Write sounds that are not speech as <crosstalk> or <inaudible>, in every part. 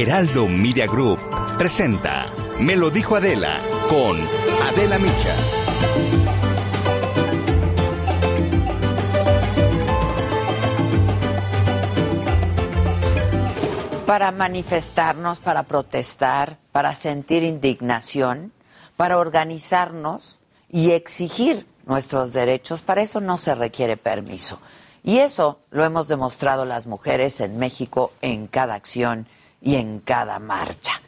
Heraldo Media Group presenta Me lo dijo Adela con Adela Micha. para manifestarnos, para protestar, para sentir indignación, para organizarnos y exigir nuestros derechos. Para eso no se requiere permiso. Y eso lo hemos demostrado las mujeres en México en cada acción y en cada marcha.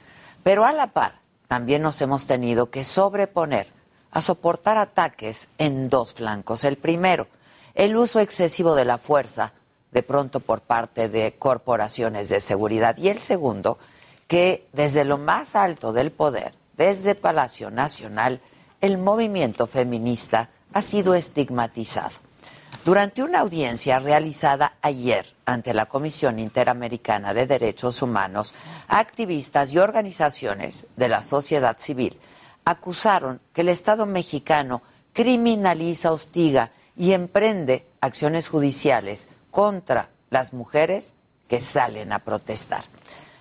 Pero a la par, también nos hemos tenido que sobreponer a soportar ataques en dos flancos. El primero, el uso excesivo de la fuerza de pronto por parte de corporaciones de seguridad. Y el segundo, que desde lo más alto del poder, desde Palacio Nacional, el movimiento feminista ha sido estigmatizado. Durante una audiencia realizada ayer ante la Comisión Interamericana de Derechos Humanos, activistas y organizaciones de la sociedad civil acusaron que el Estado mexicano criminaliza, hostiga y emprende acciones judiciales contra las mujeres que salen a protestar.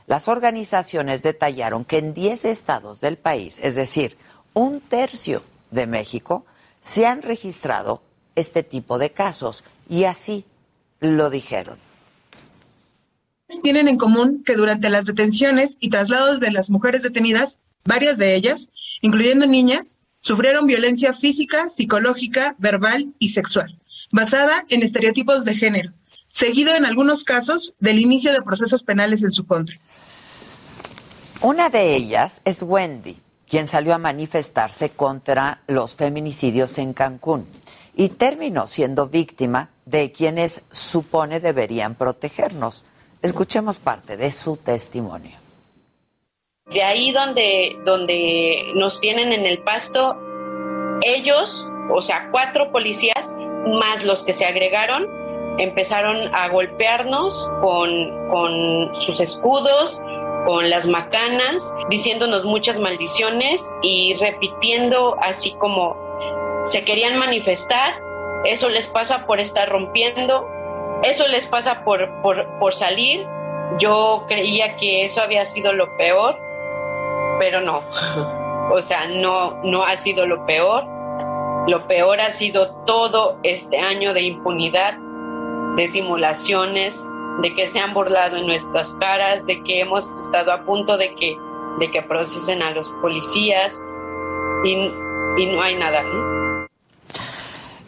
Las organizaciones detallaron que en 10 estados del país, es decir, un tercio de México, se han registrado este tipo de casos y así lo dijeron. Tienen en común que durante las detenciones y traslados de las mujeres detenidas, varias de ellas, incluyendo niñas, sufrieron violencia física, psicológica, verbal y sexual, basada en estereotipos de género, seguido en algunos casos del inicio de procesos penales en su contra. Una de ellas es Wendy, quien salió a manifestarse contra los feminicidios en Cancún y terminó siendo víctima de quienes supone deberían protegernos. Escuchemos parte de su testimonio. De ahí donde, donde nos tienen en el pasto, ellos, o sea, cuatro policías, más los que se agregaron, empezaron a golpearnos con, con sus escudos, con las macanas, diciéndonos muchas maldiciones y repitiendo así como se querían manifestar, eso les pasa por estar rompiendo, eso les pasa por, por, por salir. Yo creía que eso había sido lo peor, pero no. <laughs> O sea, no, no ha sido lo peor. Lo peor ha sido todo este año de impunidad de simulaciones, de que se han burlado en nuestras caras, de que hemos estado a punto de que, de que procesen a los policías y, y no hay nada.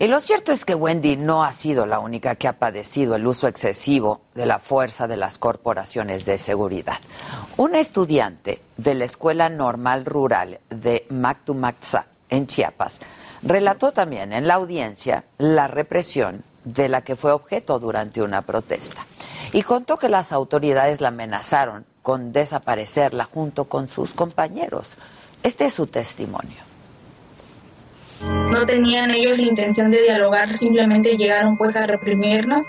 Y lo cierto es que Wendy no ha sido la única que ha padecido el uso excesivo de la fuerza de las corporaciones de seguridad. Una estudiante de la Escuela Normal Rural de Mactumaxá, en Chiapas, relató también en la audiencia la represión de la que fue objeto durante una protesta. Y contó que las autoridades la amenazaron con desaparecerla junto con sus compañeros. Este es su testimonio. No tenían ellos la intención de dialogar, simplemente llegaron pues a reprimirnos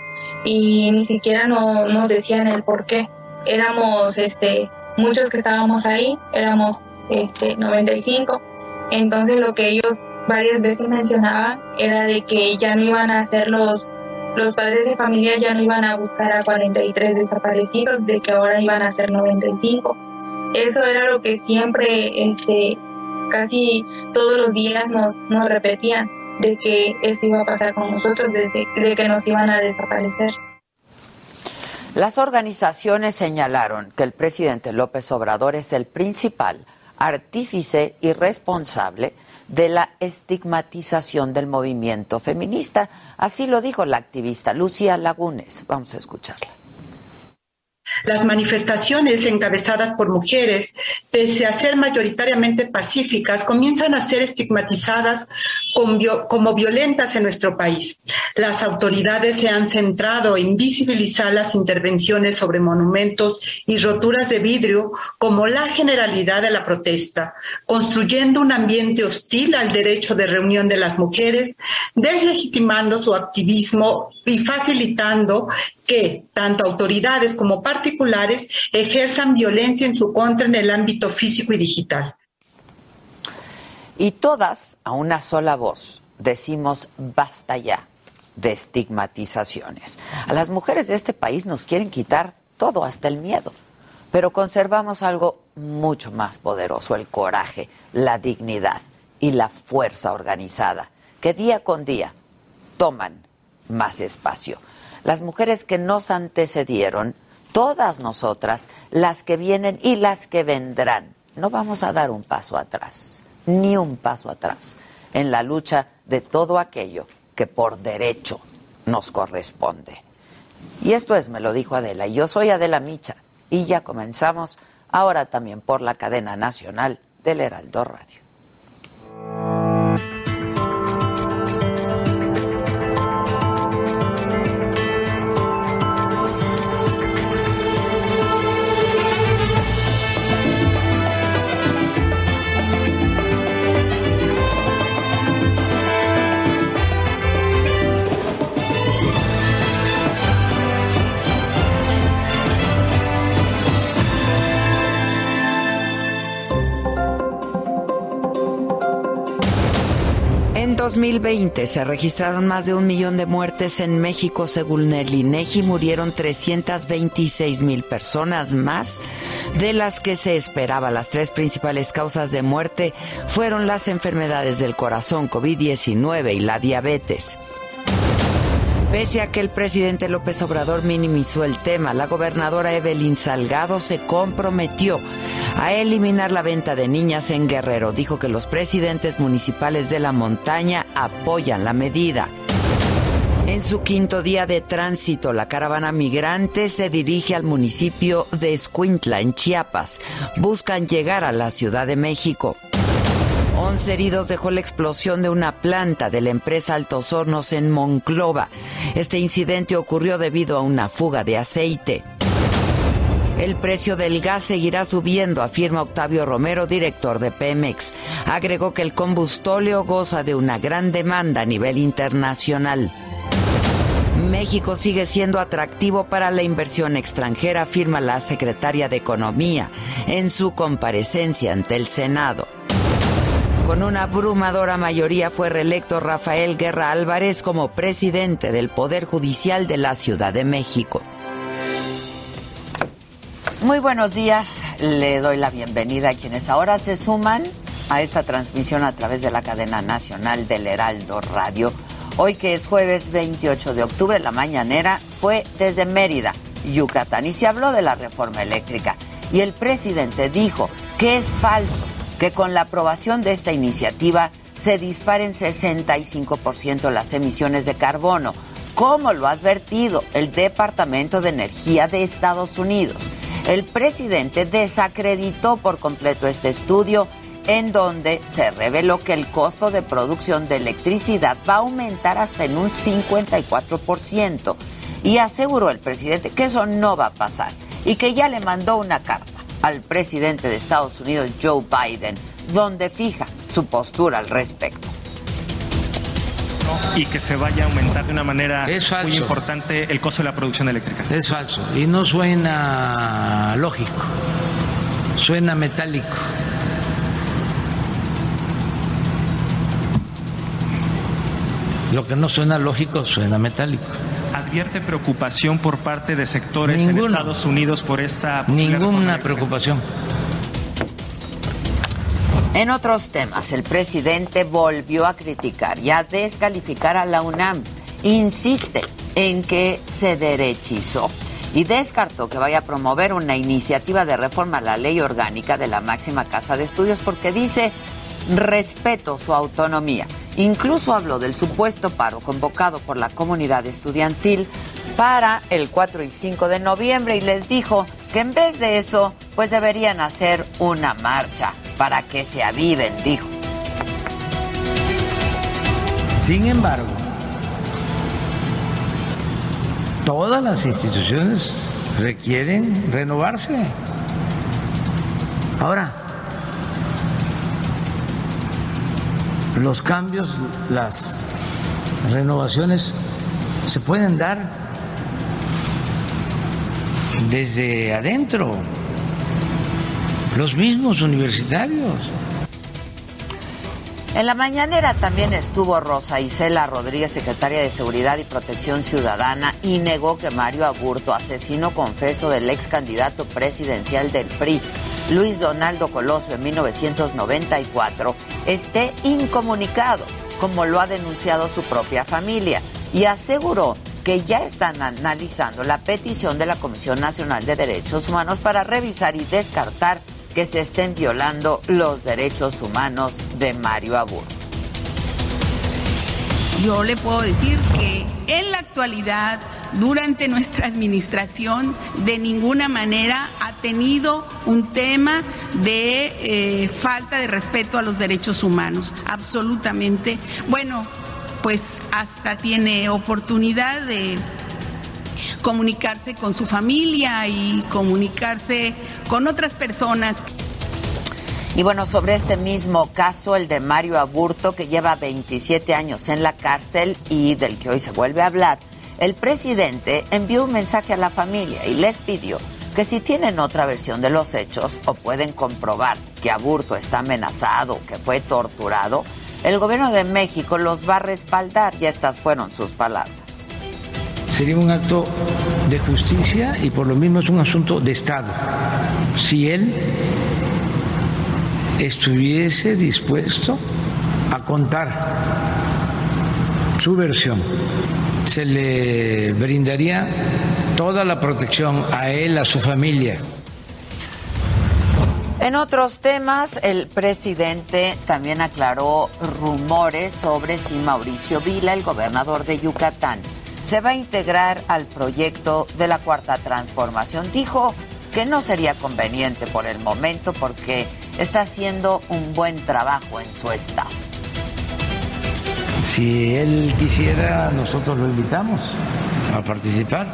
y ni siquiera no, nos decían el por qué. Éramos este, muchos que estábamos ahí, éramos este, 95 entonces lo que ellos varias veces mencionaban era de que ya no iban a hacer los, los padres de familia ya no iban a buscar a 43 desaparecidos, de que ahora iban a ser 95. Eso era lo que siempre, este, casi todos los días nos, nos repetían, de que eso iba a pasar con nosotros, de que nos iban a desaparecer. Las organizaciones señalaron que el presidente López Obrador es el principal artífice y responsable de la estigmatización del movimiento feminista. Así lo dijo la activista Lucía Lagunes. Vamos a escucharla. Las manifestaciones encabezadas por mujeres, pese a ser mayoritariamente pacíficas, comienzan a ser estigmatizadas como violentas en nuestro país. Las autoridades se han centrado en visibilizar las intervenciones sobre monumentos y roturas de vidrio como la generalidad de la protesta, construyendo un ambiente hostil al derecho de reunión de las mujeres, deslegitimando su activismo y facilitando que tanto autoridades como particulares ejerzan violencia en su contra en el ámbito físico y digital. Y todas, a una sola voz, decimos basta ya de estigmatizaciones. A las mujeres de este país nos quieren quitar todo, hasta el miedo. Pero conservamos algo mucho más poderoso, el coraje, la dignidad y la fuerza organizada, que día con día toman más espacio. Las mujeres que nos antecedieron, todas nosotras, las que vienen y las que vendrán, no vamos a dar un paso atrás, ni un paso atrás en la lucha de todo aquello que por derecho nos corresponde. Y esto es, me lo dijo Adela, y yo soy Adela Micha, y ya comenzamos ahora también por la cadena nacional del Heraldo Radio. 2020 se registraron más de un millón de muertes en México según el INEGI. Murieron 326 mil personas más de las que se esperaba. Las tres principales causas de muerte fueron las enfermedades del corazón, COVID-19 y la diabetes. Pese a que el presidente López Obrador minimizó el tema, la gobernadora Evelyn Salgado se comprometió a eliminar la venta de niñas en Guerrero. Dijo que los presidentes municipales de la montaña apoyan la medida. En su quinto día de tránsito, la caravana migrante se dirige al municipio de Escuintla, en Chiapas. Buscan llegar a la Ciudad de México. 11 heridos dejó la explosión de una planta de la empresa Altos Hornos en Monclova. Este incidente ocurrió debido a una fuga de aceite. El precio del gas seguirá subiendo, afirma Octavio Romero, director de Pemex. Agregó que el combustóleo goza de una gran demanda a nivel internacional. México sigue siendo atractivo para la inversión extranjera, afirma la secretaria de Economía en su comparecencia ante el Senado. Con una abrumadora mayoría fue reelecto Rafael Guerra Álvarez como presidente del Poder Judicial de la Ciudad de México. Muy buenos días, le doy la bienvenida a quienes ahora se suman a esta transmisión a través de la cadena nacional del Heraldo Radio. Hoy que es jueves 28 de octubre, la mañanera fue desde Mérida, Yucatán, y se habló de la reforma eléctrica. Y el presidente dijo que es falso que con la aprobación de esta iniciativa se disparen 65% las emisiones de carbono, como lo ha advertido el Departamento de Energía de Estados Unidos. El presidente desacreditó por completo este estudio en donde se reveló que el costo de producción de electricidad va a aumentar hasta en un 54% y aseguró el presidente que eso no va a pasar y que ya le mandó una carta al presidente de Estados Unidos, Joe Biden, donde fija su postura al respecto y que se vaya a aumentar de una manera muy importante el costo de la producción eléctrica. Es falso y no suena lógico, suena metálico. Lo que no suena lógico suena metálico. ¿Advierte preocupación por parte de sectores en Estados Unidos por esta... Ninguna preocupación. En otros temas, el presidente volvió a criticar y a descalificar a la UNAM. Insiste en que se derechizó y descartó que vaya a promover una iniciativa de reforma a la ley orgánica de la máxima casa de estudios porque dice respeto su autonomía. Incluso habló del supuesto paro convocado por la comunidad estudiantil para el 4 y 5 de noviembre y les dijo que en vez de eso, pues deberían hacer una marcha para que se aviven, dijo. Sin embargo, todas las instituciones requieren renovarse. Ahora, los cambios, las renovaciones se pueden dar desde adentro, los mismos universitarios. En la mañanera también estuvo Rosa Isela Rodríguez, secretaria de Seguridad y Protección Ciudadana, y negó que Mario Aburto, asesino confeso del ex candidato presidencial del PRI, Luis Donaldo Coloso, en 1994, esté incomunicado, como lo ha denunciado su propia familia, y aseguró que ya están analizando la petición de la Comisión Nacional de Derechos Humanos para revisar y descartar que se estén violando los derechos humanos de Mario Aburto. Yo le puedo decir que en la actualidad, durante nuestra administración, de ninguna manera ha tenido un tema de eh, falta de respeto a los derechos humanos. Absolutamente. Bueno, pues hasta tiene oportunidad de comunicarse con su familia y comunicarse con otras personas. Y bueno, sobre este mismo caso, el de Mario Aburto, que lleva 27 años en la cárcel y del que hoy se vuelve a hablar, el presidente envió un mensaje a la familia y les pidió que si tienen otra versión de los hechos o pueden comprobar que Aburto está amenazado, que fue torturado, el gobierno de México los va a respaldar. Y estas fueron sus palabras. Sería un acto de justicia y por lo mismo es un asunto de Estado. Si él estuviese dispuesto a contar su versión, se le brindaría toda la protección a él, a su familia. En otros temas, el presidente también aclaró rumores sobre si Mauricio Vila, el gobernador de Yucatán, se va a integrar al proyecto de la Cuarta Transformación. Dijo que no sería conveniente por el momento porque está haciendo un buen trabajo en su estado. Si él quisiera, nosotros lo invitamos a participar,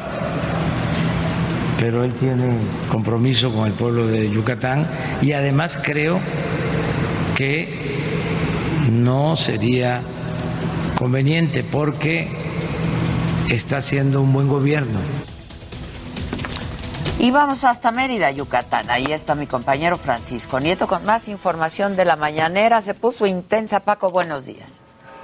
pero él tiene compromiso con el pueblo de Yucatán y además creo que no sería conveniente porque está haciendo un buen gobierno. Y vamos hasta Mérida, Yucatán. Ahí está mi compañero Francisco Nieto con más información de la mañanera. Se puso intensa. Paco, buenos días.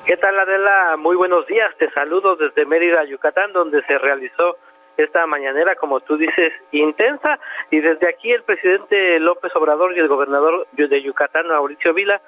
¿Qué tal, Adela? Muy buenos días. Te saludo desde Mérida, Yucatán, donde se realizó esta mañanera, como tú dices, intensa. Y desde aquí el presidente López Obrador y el gobernador de Yucatán, Mauricio Vila,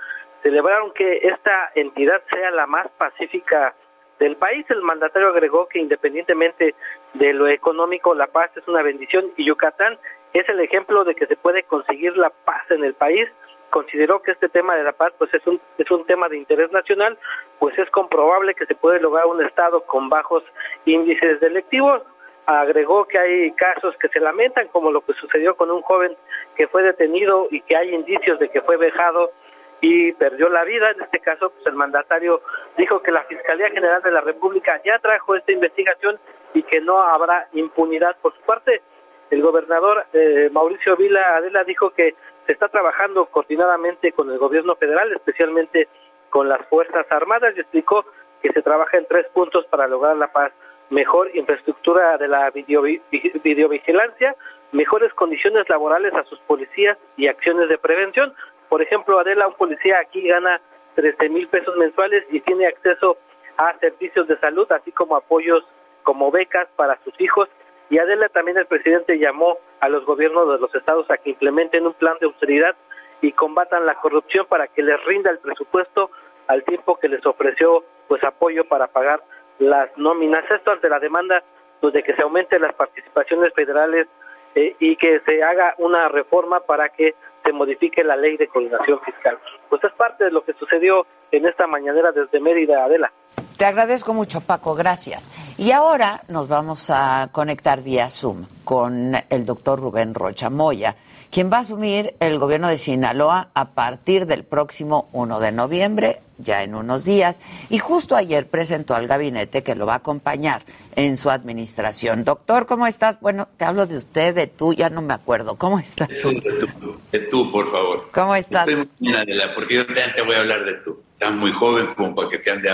celebraron que esta entidad sea la más pacífica del país. El mandatario agregó que independientemente de lo económico, la paz es una bendición y Yucatán es el ejemplo de que se puede conseguir la paz en el país. Consideró que este tema de la paz pues es un es un tema de interés nacional, pues es comprobable que se puede lograr un estado con bajos índices delictivos. Agregó que hay casos que se lamentan, como lo que sucedió con un joven que fue detenido y que hay indicios de que fue vejado y perdió la vida. En este caso, pues el mandatario dijo que la Fiscalía General de la República ya trajo esta investigación y que no habrá impunidad por su parte. El gobernador eh, Mauricio Vila Adela dijo que se está trabajando coordinadamente con el gobierno federal, especialmente con las Fuerzas Armadas, y explicó que se trabaja en tres puntos para lograr la paz. Mejor infraestructura de la videovigilancia, mejores condiciones laborales a sus policías y acciones de prevención. Por ejemplo, Adela, un policía aquí gana 13 mil pesos mensuales y tiene acceso a servicios de salud, así como apoyos como becas para sus hijos. Y Adela también el presidente llamó a los gobiernos de los estados a que implementen un plan de austeridad y combatan la corrupción para que les rinda el presupuesto al tiempo que les ofreció pues apoyo para pagar las nóminas. Esto ante la demanda pues, de que se aumenten las participaciones federales eh, y que se haga una reforma para que se modifique la ley de coordinación fiscal. Pues es parte de lo que sucedió en esta mañanera desde Mérida, Adela. Te agradezco mucho, Paco, gracias. Y ahora nos vamos a conectar vía Zoom con el doctor Rubén Rocha Moya, quien va a asumir el gobierno de Sinaloa a partir del próximo 1 de noviembre, ya en unos días. Y justo ayer presentó al gabinete que lo va a acompañar en su administración. Doctor, ¿cómo estás? Bueno, te hablo de usted, de tú, ya no me acuerdo. ¿Cómo estás? De tú, de tú por favor. ¿Cómo estás? Estoy muy bien, Adela, porque yo también te voy a hablar de tú. Estás muy joven como para que te ande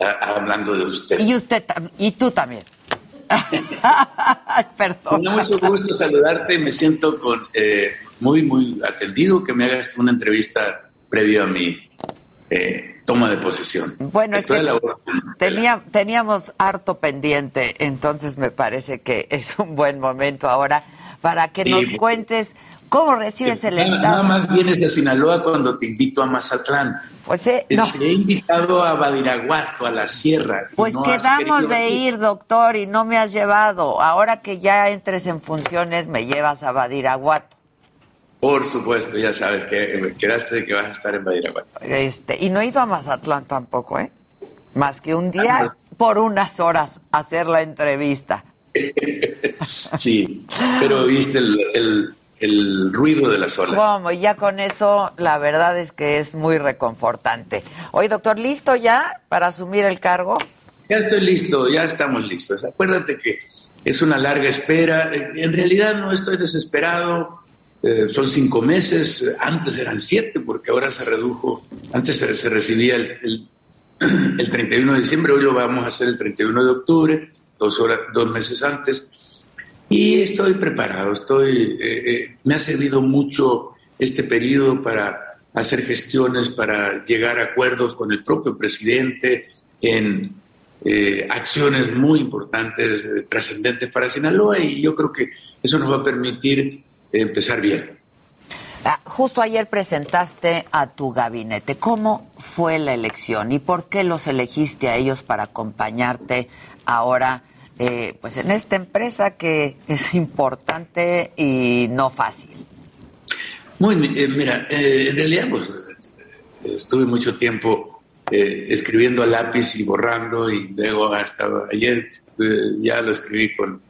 hablando de usted. Y usted y tú también. <laughs> Perdón. Me da mucho gusto saludarte. Me siento con eh, muy, muy atendido que me hagas una entrevista previo a mi eh, toma de posesión. Bueno, es que teníamos harto pendiente, entonces me parece que es un buen momento ahora para que nos cuentes cómo recibes el Estado. Nada más vienes a Sinaloa cuando te invito a Mazatlán. Pues eh, Te he invitado a Badiraguato, a la sierra. Pues quedamos de ir, doctor, y no me has llevado. Ahora que ya entres en funciones, me llevas a Badiraguato. Por supuesto, ya sabes que quedaste de que vas a estar en Badiraguato. Este, y no he ido a Mazatlán tampoco, ¿eh? Más que un día ah, por unas horas hacer la entrevista. <laughs> sí, pero viste el el ruido de las olas. Como ya con eso, la verdad es que es muy reconfortante. Oye, doctor, ¿listo ya para asumir el cargo? Ya estoy listo, ya estamos listos. Acuérdate que es una larga espera. En realidad no estoy desesperado. Eh, son cinco meses, antes eran siete, porque ahora se redujo. Antes se, recibía el, el, <clears throat> 31 de diciembre, hoy lo vamos a hacer el 31 de octubre, dos, horas, dos meses antes. Y estoy preparado, estoy, eh, eh, me ha servido mucho este periodo para hacer gestiones, para llegar a acuerdos con el propio presidente en eh, acciones muy importantes, trascendentes para Sinaloa y yo creo que eso nos va a permitir empezar bien. Ah, justo ayer presentaste a tu gabinete. ¿Cómo fue la elección y por qué los elegiste a ellos para acompañarte ahora? Eh, pues en esta empresa que es importante y no fácil. Muy, eh, mira, eh, en realidad pues, estuve mucho tiempo escribiendo a lápiz y borrando y luego hasta ayer ya lo escribí con,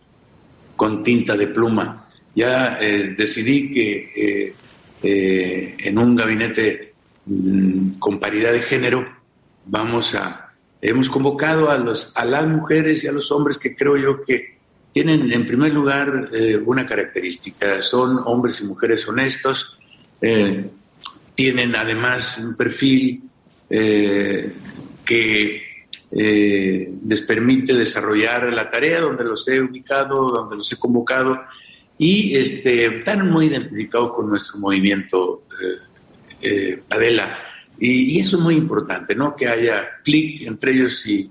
con tinta de pluma. Ya decidí que en un gabinete mm, con paridad de género vamos a Hemos convocado a, los, a las mujeres y a los hombres que creo yo que tienen en primer lugar eh, una característica, son hombres y mujeres honestos, eh, tienen además un perfil eh, que les permite desarrollar la tarea donde los he ubicado, donde los he convocado y este, están muy identificados con nuestro movimiento Adela. Y, eso es muy importante, ¿no? Que haya clic entre ellos y,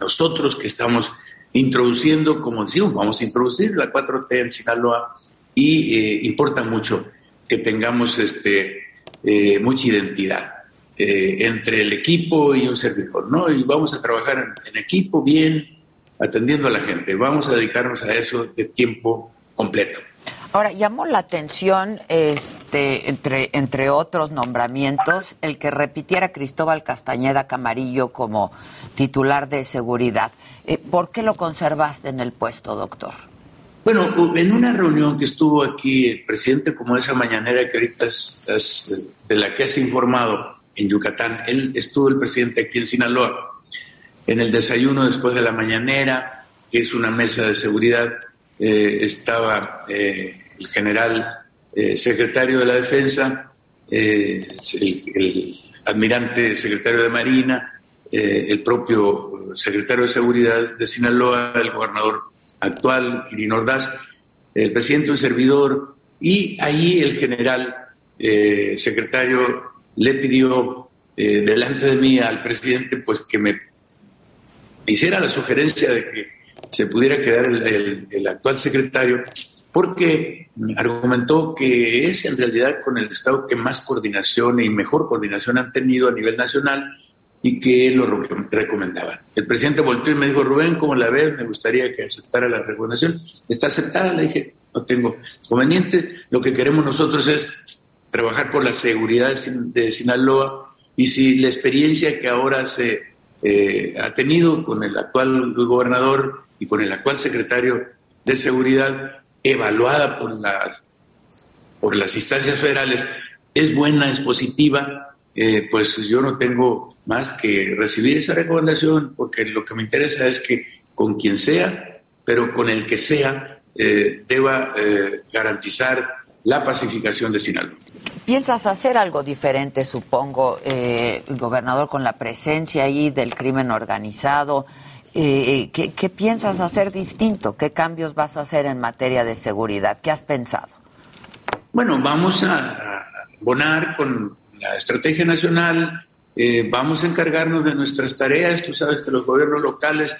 nosotros que estamos introduciendo, como decimos, vamos a introducir la 4T en Sinaloa y eh, importa mucho que tengamos este, eh, mucha identidad eh, entre el equipo y un servidor, ¿no? Y vamos a trabajar en equipo bien, atendiendo a la gente. Vamos a dedicarnos a eso de tiempo completo. Ahora, llamó la atención, este, entre, entre otros nombramientos, el que repitiera Cristóbal Castañeda Camarillo como titular de seguridad. Eh, ¿Por qué lo conservaste en el puesto, doctor? Bueno, en una reunión que estuvo aquí el presidente, como esa mañanera que ahorita es, de la que has informado en Yucatán, él estuvo el presidente aquí en Sinaloa, en el desayuno después de la mañanera, que es una mesa de seguridad, eh, estaba eh, el general eh, secretario de la Defensa, eh, el, admirante secretario de Marina, el propio secretario de Seguridad de Sinaloa, el gobernador actual, Kirin Ordaz, el presidente un servidor, y ahí el general secretario le pidió delante de mí al presidente pues que me hiciera la sugerencia de que se pudiera quedar el actual secretario porque argumentó que es en realidad con el Estado que más coordinación y mejor coordinación han tenido a nivel nacional y que lo recomendaba. El presidente volteó y me dijo, Rubén, ¿cómo la ves? Me gustaría que aceptara la recomendación. ¿Está aceptada? Le dije, no tengo conveniente. Lo que queremos nosotros es trabajar por la seguridad de Sinaloa y si la experiencia que ahora se ha tenido con el actual gobernador y con el actual secretario de Seguridad, evaluada por las, por las instancias federales, es buena, es positiva, pues yo no tengo más que recibir esa recomendación, porque lo que me interesa es que con quien sea, pero con el que sea, eh, deba eh, garantizar la pacificación de Sinaloa. ¿Piensas hacer algo diferente, supongo, eh, gobernador, con la presencia ahí del crimen organizado? Eh, ¿qué, ¿Qué piensas hacer distinto? ¿Qué cambios vas a hacer en materia de seguridad? ¿Qué has pensado? Bueno, vamos a abonar con la estrategia nacional, eh, vamos a encargarnos de nuestras tareas. Tú sabes que los gobiernos locales,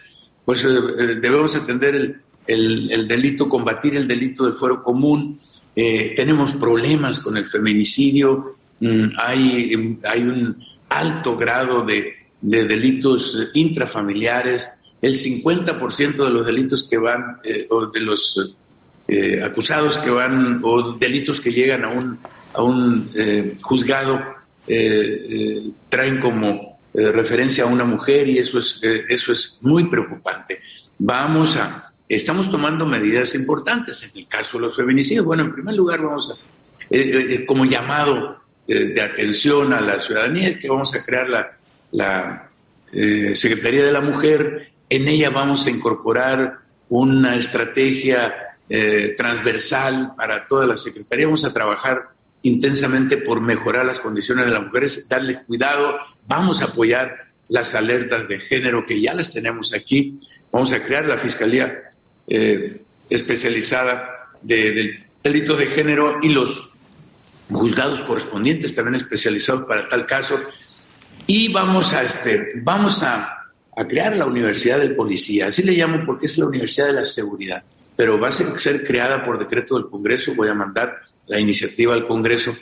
pues eh, eh, debemos atender el, el, delito, combatir el delito del fuero común. tenemos problemas con el feminicidio, mm, hay, hay un alto grado de delitos intrafamiliares. El 50% de los delitos que van, o de los acusados que van, o delitos que llegan a un, a un juzgado, eh, eh, traen como eh, referencia a una mujer y eso es, eso es muy preocupante. Vamos a, estamos tomando medidas importantes en el caso de los feminicidios. Bueno, en primer lugar vamos a, como llamado de atención a la ciudadanía, es que vamos a crear la, la Secretaría de la Mujer. En ella vamos a incorporar una estrategia transversal para toda la Secretaría. Vamos a trabajar intensamente por mejorar las condiciones de las mujeres, darles cuidado, vamos a apoyar las alertas de género que ya las tenemos aquí, vamos a crear la Fiscalía eh, especializada de, del delito de género y los juzgados correspondientes también especializados para tal caso. Y vamos a este vamos a, a, crear la Universidad del Policía, así le llamo porque es la Universidad de la Seguridad, pero va a ser creada por decreto del Congreso, voy a mandar la iniciativa al Congreso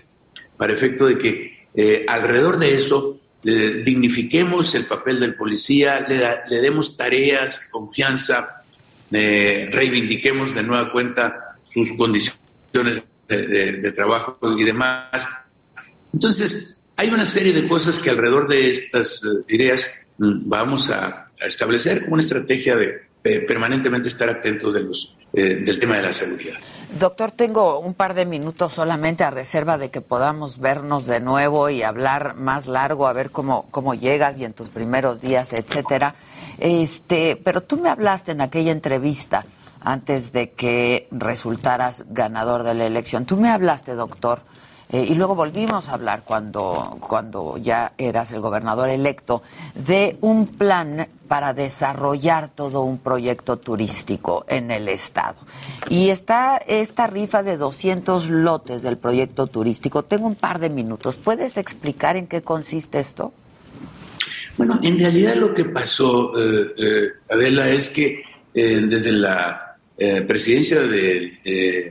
para efecto de que eh, alrededor de eso dignifiquemos el papel del policía, le, demos tareas, confianza, eh, reivindiquemos de nueva cuenta sus condiciones de, trabajo y demás. Entonces, hay una serie de cosas que alrededor de estas eh, ideas mm, vamos a, establecer una estrategia de permanentemente estar atentos de los, del tema de la seguridad. Doctor, tengo un par de minutos solamente a reserva de que podamos vernos de nuevo y hablar más largo, a ver cómo, cómo llegas y en tus primeros días, etcétera. Este, pero tú me hablaste en aquella entrevista antes de que resultaras ganador de la elección. Tú me hablaste, doctor, eh, y luego volvimos a hablar cuando, cuando ya eras el gobernador electo de un plan para desarrollar todo un proyecto turístico en el estado. Y está esta rifa de 200 lotes del proyecto turístico. Tengo un par de minutos. ¿Puedes explicar en qué consiste esto? Bueno, en realidad lo que pasó, eh, eh, Adela, es que desde la presidencia de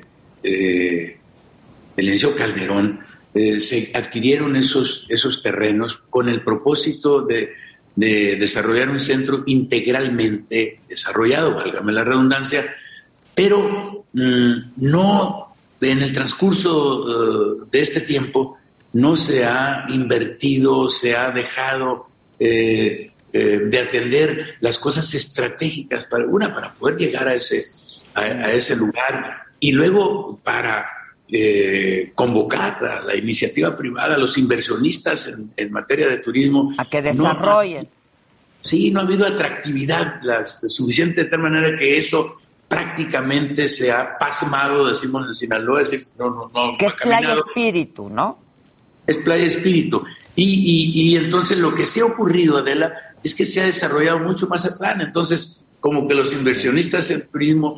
el licenciado Calderón, eh, se adquirieron esos, esos terrenos con el propósito de, desarrollar un centro integralmente desarrollado, válgame la redundancia, pero mm, no en el transcurso eh, de este tiempo no se ha invertido, se ha dejado eh, de atender las cosas estratégicas para una para poder llegar a ese a ese lugar y luego para eh, convocar a la iniciativa privada, a los inversionistas en, materia de turismo. A que desarrollen. sí, no ha habido atractividad suficiente de tal manera que eso prácticamente se ha pasmado, decimos en Sinaloa, es, no, no, que es playa espíritu, ¿no? Es playa espíritu. Y, y, entonces lo que se ha ocurrido, Adela, es que se ha desarrollado mucho más atrás. Entonces, como que los inversionistas en turismo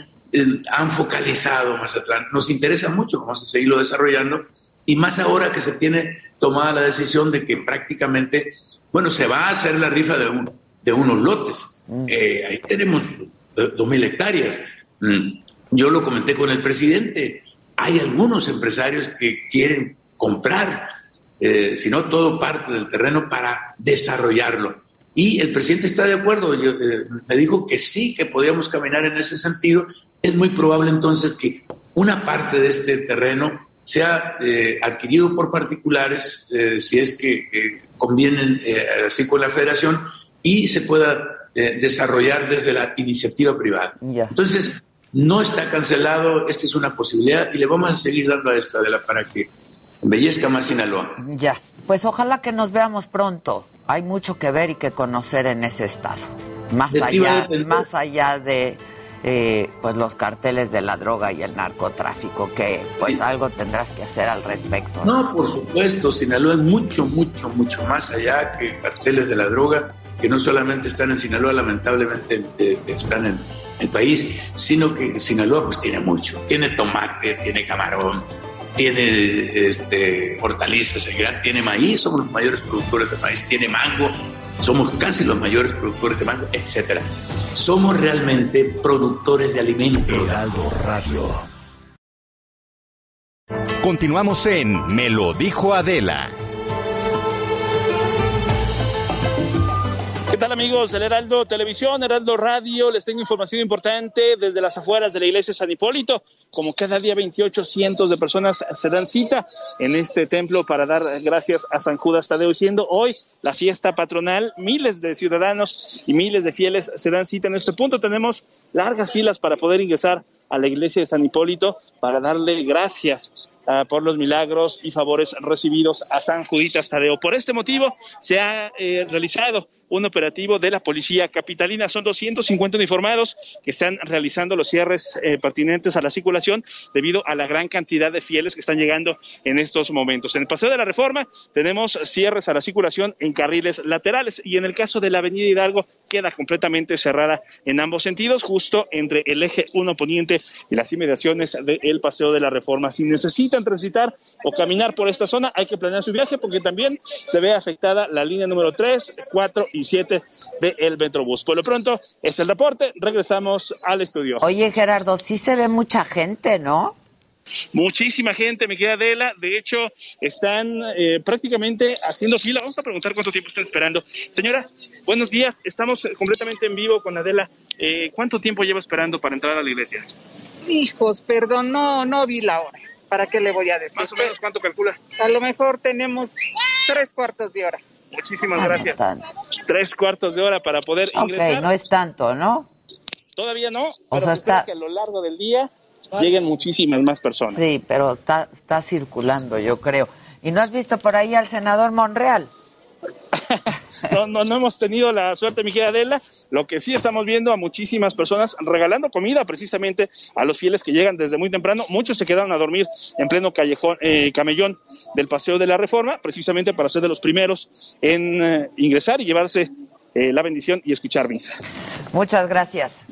han focalizado Mazatlán. Nos interesa mucho, vamos a seguirlo desarrollando y más ahora que se tiene tomada la decisión de que prácticamente, bueno, se va a hacer la rifa de, un, de unos lotes. Mm. Eh, ahí tenemos dos mil hectáreas. Mm, yo lo comenté con el presidente. Hay algunos empresarios que quieren comprar, eh, si no todo parte del terreno para desarrollarlo. Y el presidente está de acuerdo. Eh, me dijo que sí, que podíamos caminar en ese sentido es muy probable entonces que una parte de este terreno sea eh, adquirido por particulares, eh, si es que convienen eh, así con la federación, y se pueda eh, desarrollar desde la iniciativa privada. Entonces, no está cancelado, esta es una posibilidad y le vamos a seguir dando a esto, Adela, para que embellezca más Sinaloa. Ya, pues ojalá que nos veamos pronto. Hay mucho que ver y que conocer en ese estado. Más allá, más allá de eh, pues los carteles de la droga y el narcotráfico, que pues algo tendrás que hacer al respecto. ¿no? por supuesto, Sinaloa es mucho, mucho, mucho más allá que carteles de la droga, que no solamente están en Sinaloa, lamentablemente eh, están en el país, sino que Sinaloa pues tiene mucho, tiene tomate, tiene camarón, tiene este, hortalizas, tiene maíz, somos los mayores productores de maíz, tiene mango, somos casi los mayores productores de mango, etcétera. Somos realmente productores de alimentos. Heraldo Radio. Continuamos en Me lo dijo Adela. ¿Qué tal amigos del Heraldo Televisión, Heraldo Radio? Les tengo información importante desde las afueras de la iglesia San Hipólito. Como cada día 28 cientos de personas se dan cita en este templo para dar gracias a San Judas Tadeo, siendo hoy la fiesta patronal. Miles de ciudadanos y miles de fieles se dan cita en este punto. Tenemos largas filas para poder ingresar a la iglesia de San Hipólito para darle gracias Ah, por los milagros y favores recibidos a San Juditas Tadeo. Por este motivo se ha eh, realizado un operativo de la Policía Capitalina. Son 250 uniformados que están realizando los cierres eh, pertinentes a la circulación debido a la gran cantidad de fieles que están llegando en estos momentos. En el Paseo de la Reforma tenemos cierres a la circulación en carriles laterales y en el caso de la Avenida Hidalgo queda completamente cerrada en ambos sentidos, justo entre el eje 1 poniente y las inmediaciones del Paseo de la Reforma. Si necesitan transitar o caminar por esta zona, hay que planear su viaje porque también se ve afectada la línea número 3, 4 y 7 del Metrobús. Por lo pronto, es el reporte. Regresamos al estudio. Oye, Gerardo, sí se ve mucha gente, ¿no? Muchísima gente, me queda Adela. De hecho, están eh, prácticamente haciendo fila. Vamos a preguntar cuánto tiempo están esperando. Señora, buenos días. Estamos completamente en vivo con Adela. Eh, ¿Cuánto tiempo lleva esperando para entrar a la iglesia? Hijos, perdón, no, no vi la hora. ¿Para qué le voy a decir? Más o menos, ¿cuánto calcula? A lo mejor tenemos tres cuartos de hora. Muchísimas ah, gracias. tres cuartos de hora para poder okay, ingresar. no es tanto, ¿no? Todavía no, o sea, está... que a lo largo del día lleguen muchísimas más personas. Sí, pero está, está circulando, yo creo. ¿Y no has visto por ahí al senador Monreal? <laughs> no, no, no hemos tenido la suerte, mi querida Adela. Lo que sí estamos viendo a muchísimas personas regalando comida precisamente a los fieles que llegan desde muy temprano. Muchos se quedaron a dormir en pleno callejón, eh, camellón del Paseo de la Reforma, precisamente para ser de los primeros en eh, ingresar y llevarse eh, la bendición y escuchar misa. Muchas gracias.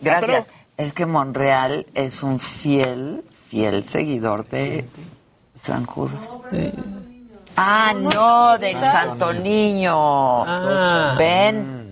Gracias. Es que Monreal es un fiel, fiel seguidor de San Judas. Ah, no, del Santo Niño. Ah. Ven.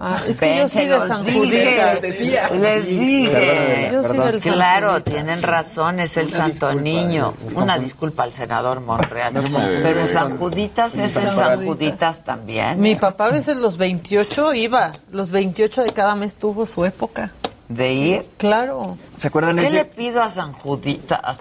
Ah, es que yo soy de San Juditas. Les dije. yo soy del claro, tienen razón, es el Santo Niño. Una disculpa al senador Monreal. Pero San Juditas es el San Juditas también. Mi papá a veces los 28 iba. Los 28 de cada mes tuvo su época. ¿De ir? Claro. ¿Se acuerdan ¿Qué le pido a San Juditas?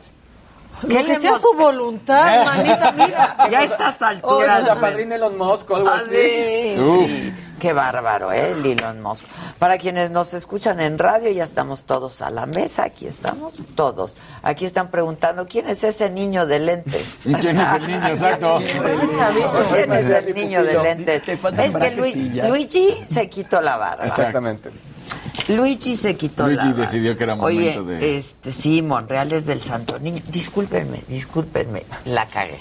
Que le sea su voluntad, <laughs> manita, mira. Ya a estas alturas. O sea, padrino Elon Musk o algo ah, así. Qué bárbaro, ¿eh? Elon Musk. Para quienes nos escuchan en radio, ya estamos todos a la mesa. Aquí estamos todos. Aquí están preguntando, ¿quién es ese niño de lentes? ¿Quién es el niño? <laughs> Exacto. ¿Quién es el niño de lentes? Es que Luigi se quitó la barba. Exactamente. Luigi se quitó Luigi decidió que era momento Oye, de... este, sí, Monreal es del Santo Niño. Discúlpenme, discúlpenme, la cagué.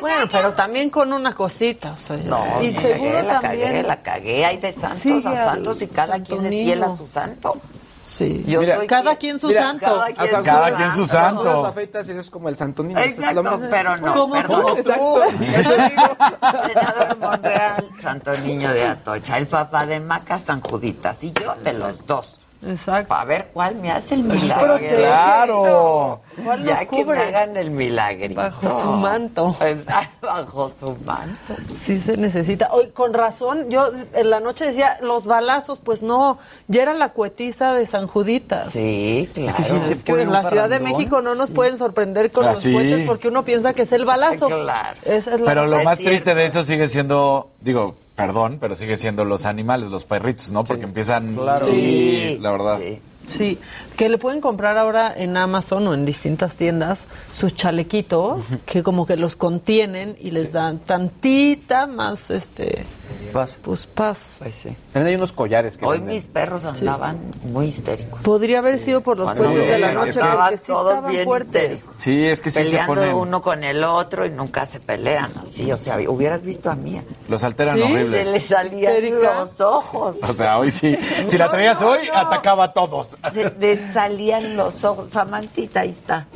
Bueno, pero también con una cosita, o sea, no, y seguro la cagué, la cagué, hay de santos a santos y cada quien es fiel a su santo. Sí. Yo soy cada quien su santo. Cada quien, su santo. es como el santo niño. Exacto, pero no. ¿Cómo, perdón. Exacto. Senador Monreal, santo niño de Atocha. El papá de Maca, San Juditas. Y yo de los dos. Exacto. A ver cuál me hace el milagro. Claro. ¿Cuál ya que me hagan el milagro. Bajo su manto. Bajo su manto. Sí se necesita. Hoy, con razón, yo en la noche decía, los balazos, pues no, ya era la cuetiza de San Juditas. Sí, claro. Es que, en la Ciudad de México no nos pueden sorprender con los cohetes porque uno piensa que es el balazo. Claro. Esa es Pero lo más triste de eso sigue siendo, digo, perdón, pero sigue siendo los animales, los perritos, ¿no? Porque empiezan... Claro. Sí, Sí, la verdad. Sí, que le pueden comprar ahora en Amazon o en distintas tiendas sus chalequitos que como que los contienen y les dan tantita más este Paz. pues paz. Pues sí. También hay unos collares que Hoy venden. mis perros andaban muy histéricos. Podría haber sido por los puentes de la noche estaban porque sí todos estaban bien fuertes. histéricos. Sí, es que sí se Peleando ponen... uno con el otro y nunca se pelean así. O sea, hubieras visto a Mía. Los alteran Se horrible. le salían los ojos. O sea, hoy sí. <laughs> Si la traías No, hoy, no. atacaba a todos. Se salían los ojos. Samantita, ahí está.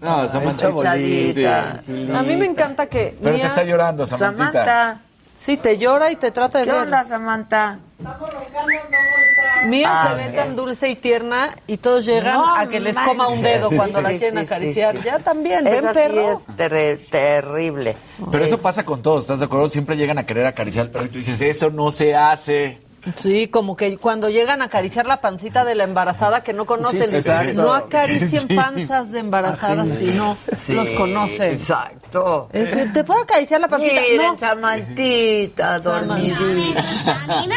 No, Samantha. A mí me encanta que Pero te está llorando, Samantita. Samantha. Sí, te llora y te trata de ¿Qué ver. onda, Samantha? Mía Ah, se ve ok. tan dulce y tierna y todos llegan No a que les coma un dedo cuando la quieren sí, acariciar. sí. Ya también, ven Esa sí perro. es ter- terrible. Pero eso Es- pasa con todos, ¿estás de acuerdo? Siempre llegan a querer acariciar al perro y tú dices, eso no se hace. Sí, como que cuando llegan a acariciar la pancita de la embarazada que no conocen, Sí, no acaricien <laughs> Sí. panzas de embarazadas si no Sí, los conocen. Exacto. Es ¿Te puedo acariciar la pancita? Miren, no. Samantita, dormidita. A mí me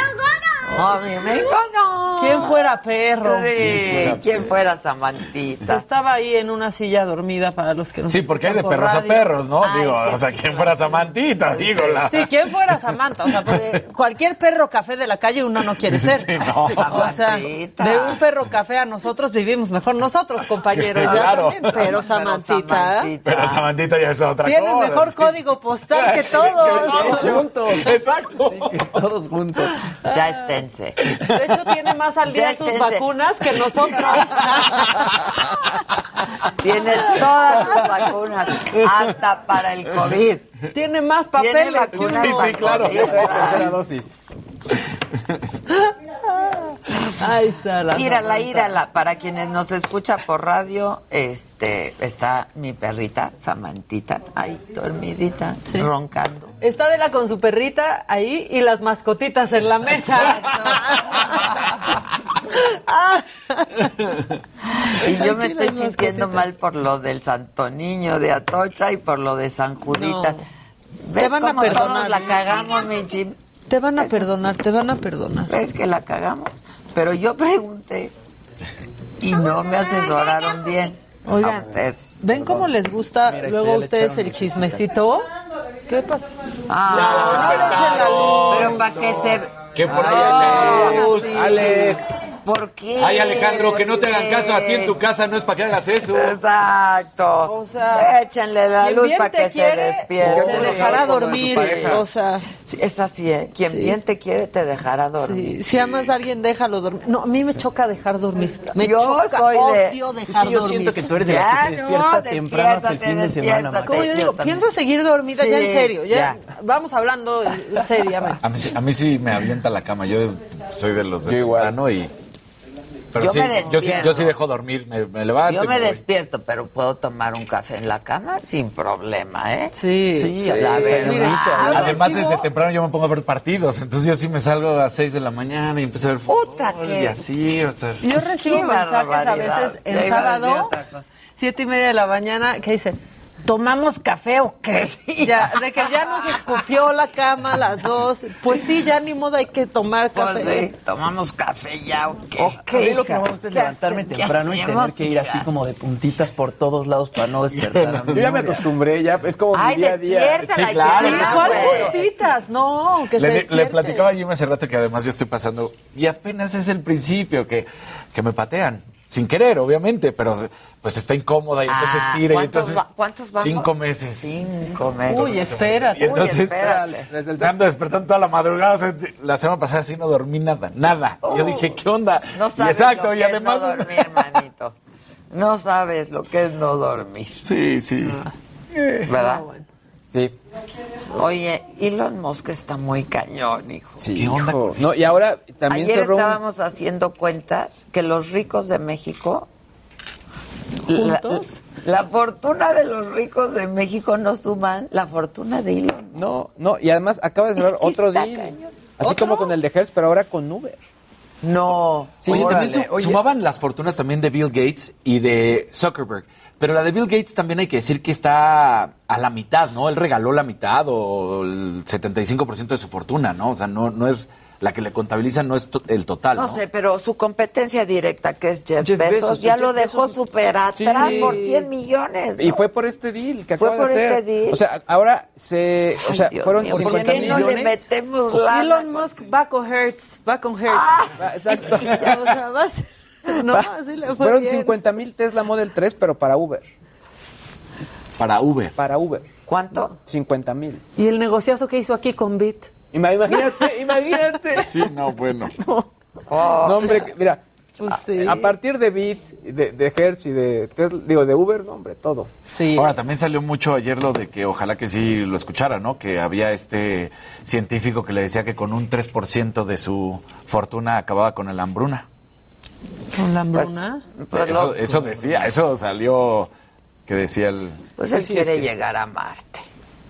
encanta. ¿Quién fuera perro? Sí, ¿quién fuera Samantita? Estaba ahí en una silla dormida para los que no Sí, porque hay de por perros a perros, ¿no? Digo, o sea, sí, ¿quién no. fuera Samantita? Digo, la... Sí, ¿quién fuera Samantha? O sea, porque cualquier perro café de la calle uno no quiere ser. Sí, no. O sea, Samantita. de un perro café a nosotros vivimos mejor nosotros, <laughs> compañeros. ya Claro. también, pero Samantita Samantita. Pero Samantita ya es otra tiene el cosa. mejor es que- código postal <laughs> que todos. juntos. Exacto. Todos juntos. Ya De hecho, tiene más al día sus vacunas que nosotros. <laughs> Tiene todas sus vacunas, hasta para el COVID. Tiene más Tiene papeles. vacunas Sí, sí, claro. Tercera dosis. <laughs> Ahí está la <laughs> Írala, Samantha. írala. Para quienes nos escuchan por radio, este, está mi perrita, Samantita, ahí dormidita, roncando. Está de la con su perrita ahí y las mascotitas en la mesa. <laughs> Y yo me estoy sintiendo mal por lo del Santo Niño de Atocha y por lo de San Judita. No. ¿Ves Te van a perdonar. todos la cagamos, mi Jim? Te van a perdonar, te van a perdonar. ¿Ves que la cagamos? Pero yo pregunté y no me asesoraron bien. Oigan. ¿ven cómo les gusta Mira, luego a ustedes el chismecito? ¿Qué pasa? Ah, No la luz. pero para que se... Que por ahí Ah, echen luz. sí. Alex. ¿Por qué? Ay, Alejandro, que no te ¿Por hagan caso a ti en tu casa, no es para que hagas eso. Exacto. O sea, Échenle la luz para que se despierte. Te dejará dormir, o sea, Sí, es así, ¿eh? Quien Sí. bien te quiere te dejará dormir. sí, si amas a alguien, déjalo dormir. No, a mí me choca dejar dormir. Me Yo choca, soy de- odio Es dejar que yo dormir. siento que tú eres de las que se no, despierta temprano hasta el fin de semana. Como yo Yo digo, también. pienso seguir dormida ya en serio. Ya, ya. Vamos hablando seriamente. A mí, sí- a mí sí me avienta la cama. Yo soy de los de temprano y. Pero Yo sí, me yo sí, despierto. yo sí dejo dormir, me, me levanto. Yo me voy. despierto, pero puedo tomar un café en la cama sin problema, ¿eh? Sí, Sí, la sí, verdad. yo Además, desde temprano yo me pongo a ver partidos. Entonces yo sí me salgo a las 6 de la mañana y empiezo a ver Puta, fútbol y así. O sea, Yo recibo mensajes a veces a sábado, siete y media de la mañana, que dicen, ¿tomamos café o qué? <laughs> Ya, de que ya nos escupió la cama a las dos. Pues sí, ya ni modo hay que tomar Pues café. sí, tomamos café ya, ¿o qué? A mí lo que no me gusta es ¿Qué levantarme hace- temprano y tener que ir así como de puntitas por todos lados para no despertar. a mi Yo ya me acostumbré, ya es como Ay, mi día a día. Sí, claro. Sí, ya, ¿cuál güey. puntitas? No, que se le, le platicaba a Jimmy hace rato que además yo estoy pasando. Y apenas es el principio que, que me patean. Sin querer, obviamente, pero pues está incómoda y entonces Ah, tira y ¿cuántos entonces. va- cuántos vamos? Cinco meses. Cinco meses. Uy, espérate. Y entonces. Desde el me ando despertando toda la madrugada. o sea, la semana pasada sí no dormí nada, nada. Yo dije, ¿qué onda? No Y sabes exacto, lo que y además. es no dormir, <laughs> manito. No sabes lo que es no dormir, Sí, sí. ¿verdad? Sí. Oye, Elon Musk está muy cañón, hijo. Sí, ¿Qué onda hijo. No, y ahora también Ayer cerró un- estábamos haciendo cuentas que los ricos de México... ¿Juntos? la fortuna de los ricos de México no suman la fortuna de Elon. No, no, y además acaba de cerrar Es que otro está deal. cañón. Así ¿Otro? como con el de Hertz, pero ahora con Uber. No. Oye, órale. también su- sumaban las fortunas también de Bill Gates y de Zuckerberg. Pero la de Bill Gates también hay que decir que está a la mitad, ¿no? Él regaló la mitad o el 75% de su fortuna, ¿no? O sea, no, no es la que le contabilizan, no es to- el total, ¿no? No sé, pero su competencia directa, que es Jeff, Jeff Bezos, Bezos, ya Jeff lo dejó Bezos- super atrás Sí. por 100 millones. Y fue por este deal que Fue acaba de por hacer. este deal. O sea, ahora se. O sea, Dios fueron mío, ¿por 50 qué no le millones. metemos? Elon Musk va con Hertz, va con Hertz. Ah, Exacto. <laughs> Ya, o sea, vas- <laughs> no, Va- así le fue Fueron bien. 50 mil Tesla Model 3, pero para Uber. Para Uber. Para Uber. ¿Cuánto? 50 mil. ¿Y el negociazo que hizo aquí con Bit? Imagínate, <laughs> imagínate. Sí, no, bueno. <laughs> Oh, No, hombre, mira. Pues. A partir de Bit, de, de Hertz y de Tesla, digo, de Uber, no, hombre, todo. Sí. Ahora, también salió mucho ayer lo de que ojalá que sí lo escuchara, ¿no? Que había este científico que le decía que con un 3% de su fortuna acababa con la hambruna. ¿Con la hambruna? Pues eso, lo- eso decía, eso salió que decía el... Pues él sí, quiere es que- llegar a Marte.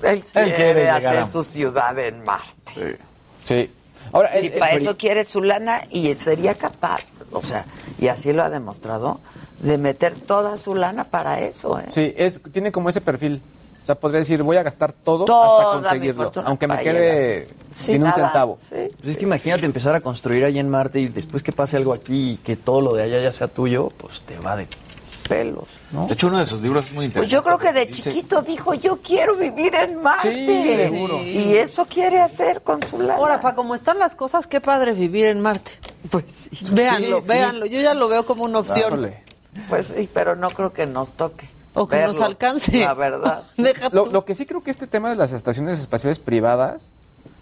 Él quiere, Él quiere llegar hacer a- su ciudad en Marte. Sí. Sí. Ahora, Y para el- eso quiere su lana y sería capaz, o sea, y así lo ha demostrado, de meter toda su lana para eso, ¿eh? Sí, es, tiene como ese perfil. O sea, podría decir, voy a gastar todo Toda hasta conseguirlo. Aunque me quede sin un nada, centavo. sí. Pues es que imagínate empezar a construir allá en Marte y después que pase algo aquí y que todo lo de allá ya sea tuyo, pues te va de pelos, ¿no? De hecho, uno de sus libros es muy Pues interesante. yo creo que de Dice- chiquito dijo, yo quiero vivir en Marte. Sí, seguro. Y eso quiere hacer con su lana. Ahora, para como están las cosas, qué padre vivir en Marte. Pues sí. Véanlo, sí. véanlo. Yo ya lo veo como una opción. Pues sí, pero no creo que nos toque. O que nos alcance. La verdad. <laughs> Deja Lo, que sí creo que este tema de las estaciones espaciales privadas.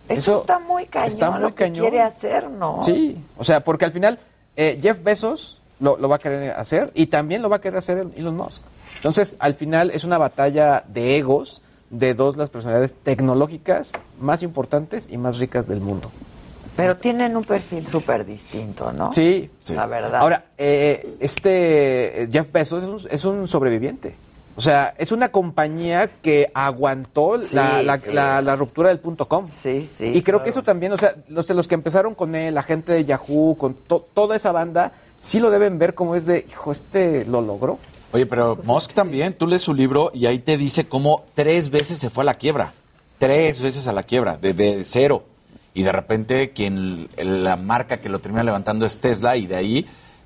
Eso, Eso está muy cañón está muy lo que cañón. quiere hacer, ¿no? Sí, o sea, porque al final eh, Jeff Bezos lo, lo va a querer hacer y también lo va a querer hacer Elon Musk. Entonces, al final es una batalla de egos de dos las personalidades tecnológicas más importantes y más ricas del mundo. Pero tienen un perfil súper distinto, ¿no? Sí, La verdad. Ahora, eh, este eh, Jeff Bezos es un, es un sobreviviente. O sea, es una compañía que aguantó Sí, la, la- sí. la- la ruptura del punto com. Sí, sí. Y creo que eso también, o sea, los, que empezaron con él, la gente de Yahoo, con to- toda esa banda, sí lo deben ver como es de, hijo, este lo logró. Oye, pero Musk también, tú lees su libro y ahí te dice cómo tres veces se fue a la quiebra. Tres veces a la quiebra, de, de cero. Y de repente quien la marca que lo termina levantando es Tesla y de ahí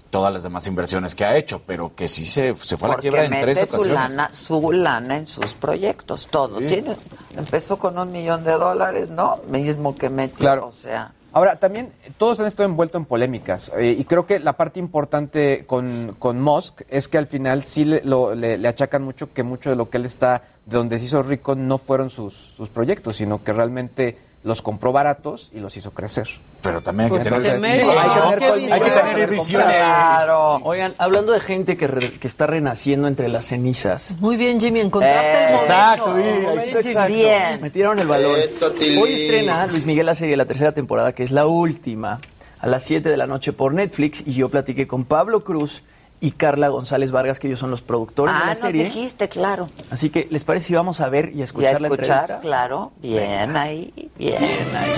todas las demás inversiones que ha hecho, pero que sí se, se fue a la quiebra en tres su ocasiones. lana, su lana en sus proyectos, todo. Sí. Tiene, empezó con un millón de dólares, ¿no? Mismo que metió, Claro. o sea. Ahora, también todos han estado envueltos en polémicas eh, y creo que la parte importante con, con Musk es que al final sí le, lo- le- le achacan mucho que mucho de lo que él está, de donde se hizo rico, no fueron sus, sus proyectos, sino que realmente los compró baratos y los hizo crecer. Pero también hay que Pues tener, hay que tener, Qué hay que visión. tener. Claro. Oigan, hablando de gente que, re- que está renaciendo entre las cenizas. Muy bien, Jimmy, encontraste el momento. Exacto, sí, ahí Muy está, exacto. Bien. Me tiraron el. Eso, Tilín. Hoy estrena Luis Miguel la serie, la tercera temporada, que es la última, a las 7 de la noche por Netflix. Y yo platiqué con Pablo Cruz y Carla González Vargas, que ellos son los productores de Ah, la nos serie. dijiste, claro. Así que, ¿les parece si vamos a ver y a Y a escuchar la escuchar, entrevista? claro. Bien ahí, bien. Bien, ahí.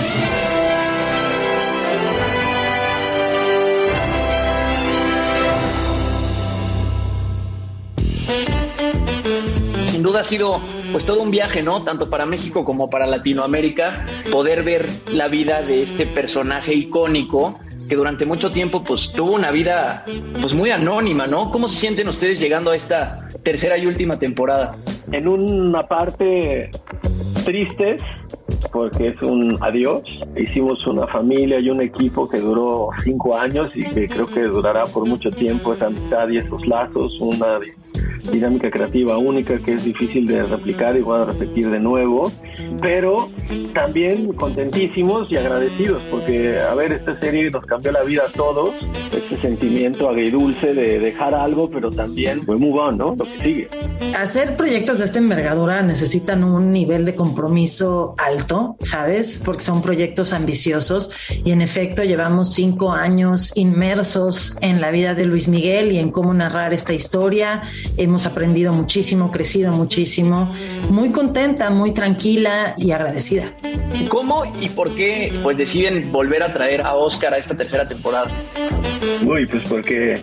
Sin duda ha sido pues todo un viaje, ¿no? Tanto para México como para Latinoamérica, poder ver la vida de este personaje icónico que durante mucho tiempo pues tuvo una vida pues muy anónima, ¿no? ¿Cómo se sienten ustedes llegando a esta tercera y última temporada? En una parte tristes, porque es un adiós. Hicimos una familia y un equipo que duró cinco años y que creo que durará por mucho tiempo esa amistad y esos lazos, una di- dinámica creativa única que es difícil de replicar y voy a repetir de nuevo, pero también contentísimos y agradecidos porque, a ver, esta serie nos cambió la vida a todos, este sentimiento agridulce de dejar algo, pero también, pues move ¿no? Lo que sigue. Hacer proyectos de esta envergadura necesitan un nivel de compromiso alto, ¿sabes? Porque son proyectos ambiciosos y en efecto llevamos cinco años inmersos en la vida de Luis Miguel y en cómo narrar esta historia. Hemos aprendido muchísimo, crecido muchísimo, muy contenta, muy tranquila tranquila y agradecida. ¿Cómo y por qué pues deciden volver a traer a Oscar a esta tercera temporada? Uy, pues porque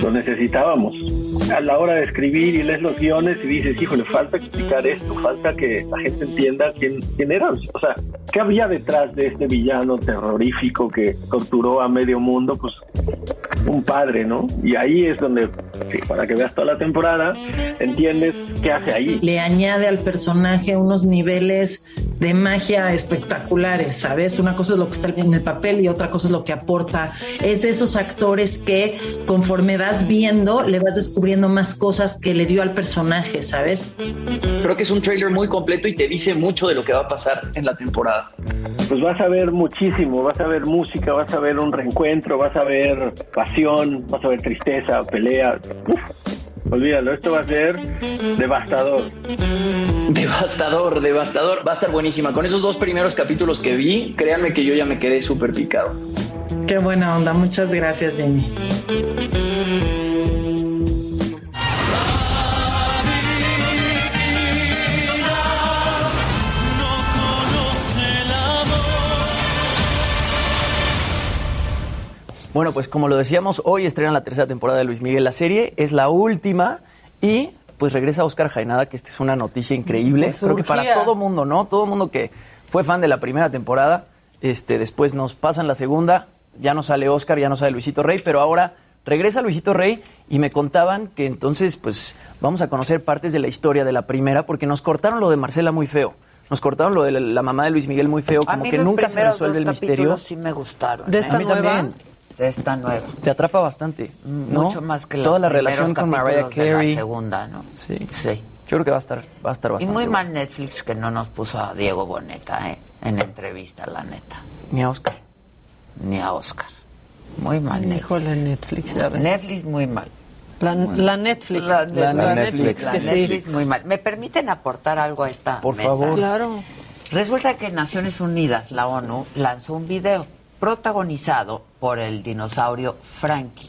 lo necesitábamos. A la hora de escribir y lees los guiones y dices, híjole, falta explicar esto, falta que la gente entienda quién, quién era. O sea, ¿qué había detrás de este villano terrorífico que torturó a medio mundo? Pues un padre, ¿no? Y ahí es donde, para que veas toda la temporada, entiendes qué hace ahí. Le añade al personaje unos niveles de magia espectaculares, ¿sabes? Una cosa es lo que está en el papel y otra cosa es lo que aporta. Es de esos actores que conforme vas viendo, le vas descubriendo más cosas que le dio al personaje, ¿sabes? Creo que es un trailer muy completo y te dice mucho de lo que va a pasar en la temporada. Pues vas a ver muchísimo, vas a ver música, vas a ver un reencuentro, vas a ver pasión, vas a ver tristeza, pelea. Uf, olvídalo, esto va a ser devastador. Devastador, devastador. Va a estar buenísima. Con esos dos primeros capítulos que vi, créanme que yo ya me quedé súper picado. Qué buena onda, muchas gracias, Jamie. Bueno, pues como lo decíamos, hoy estrena la tercera temporada de Luis Miguel. La serie es la última y pues regresa Oscar Jaenada, que esta es una noticia increíble. Pues Creo que para todo mundo, ¿no? Todo mundo que fue fan de la primera temporada, este, después nos pasan la segunda, ya no sale Oscar, ya no sale Luisito Rey, pero ahora regresa Luisito Rey y me contaban que entonces pues vamos a conocer partes de la historia de la primera porque nos cortaron lo de Marcela muy feo. Nos cortaron lo de la, la mamá de Luis Miguel muy feo, A como mí que los nunca se resuelve el misterio. capítulos sí me gustaron. ¿De ¿eh? esta A mí nueva? también. De esta nueva. Te atrapa bastante. ¿no? Mucho más que los Toda la relación con Mariah de la Carey. segunda, ¿no? Sí. Sí. Yo creo que va a estar, va a estar Y bastante. muy bueno. mal Netflix que no nos puso a Diego Boneta ¿eh? en entrevista, la neta. Ni a Oscar. Ni a Oscar. Muy mal Netflix. Híjole, Netflix, ya ves. Netflix muy mal. La, la Netflix. La, la La sí. Netflix muy mal. ¿Me permiten aportar algo a esta Por mesa? favor. Claro. Resulta que Naciones Unidas, la ONU, lanzó un video protagonizado por el dinosaurio Frankie,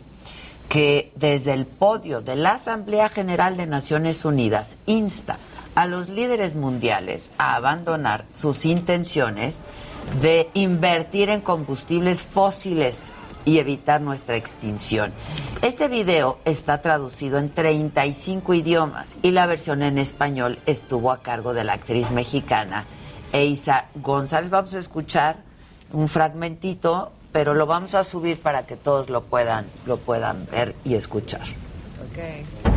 que desde el podio de la Asamblea General de Naciones Unidas insta a los líderes mundiales a abandonar sus intenciones de invertir en combustibles fósiles y evitar nuestra extinción. Este video está traducido en 35 idiomas y la versión en español estuvo a cargo de la actriz mexicana Eisa González. Vamos a escuchar un fragmentito, pero lo vamos a subir para que todos lo puedan, lo puedan ver y escuchar. ¿Todo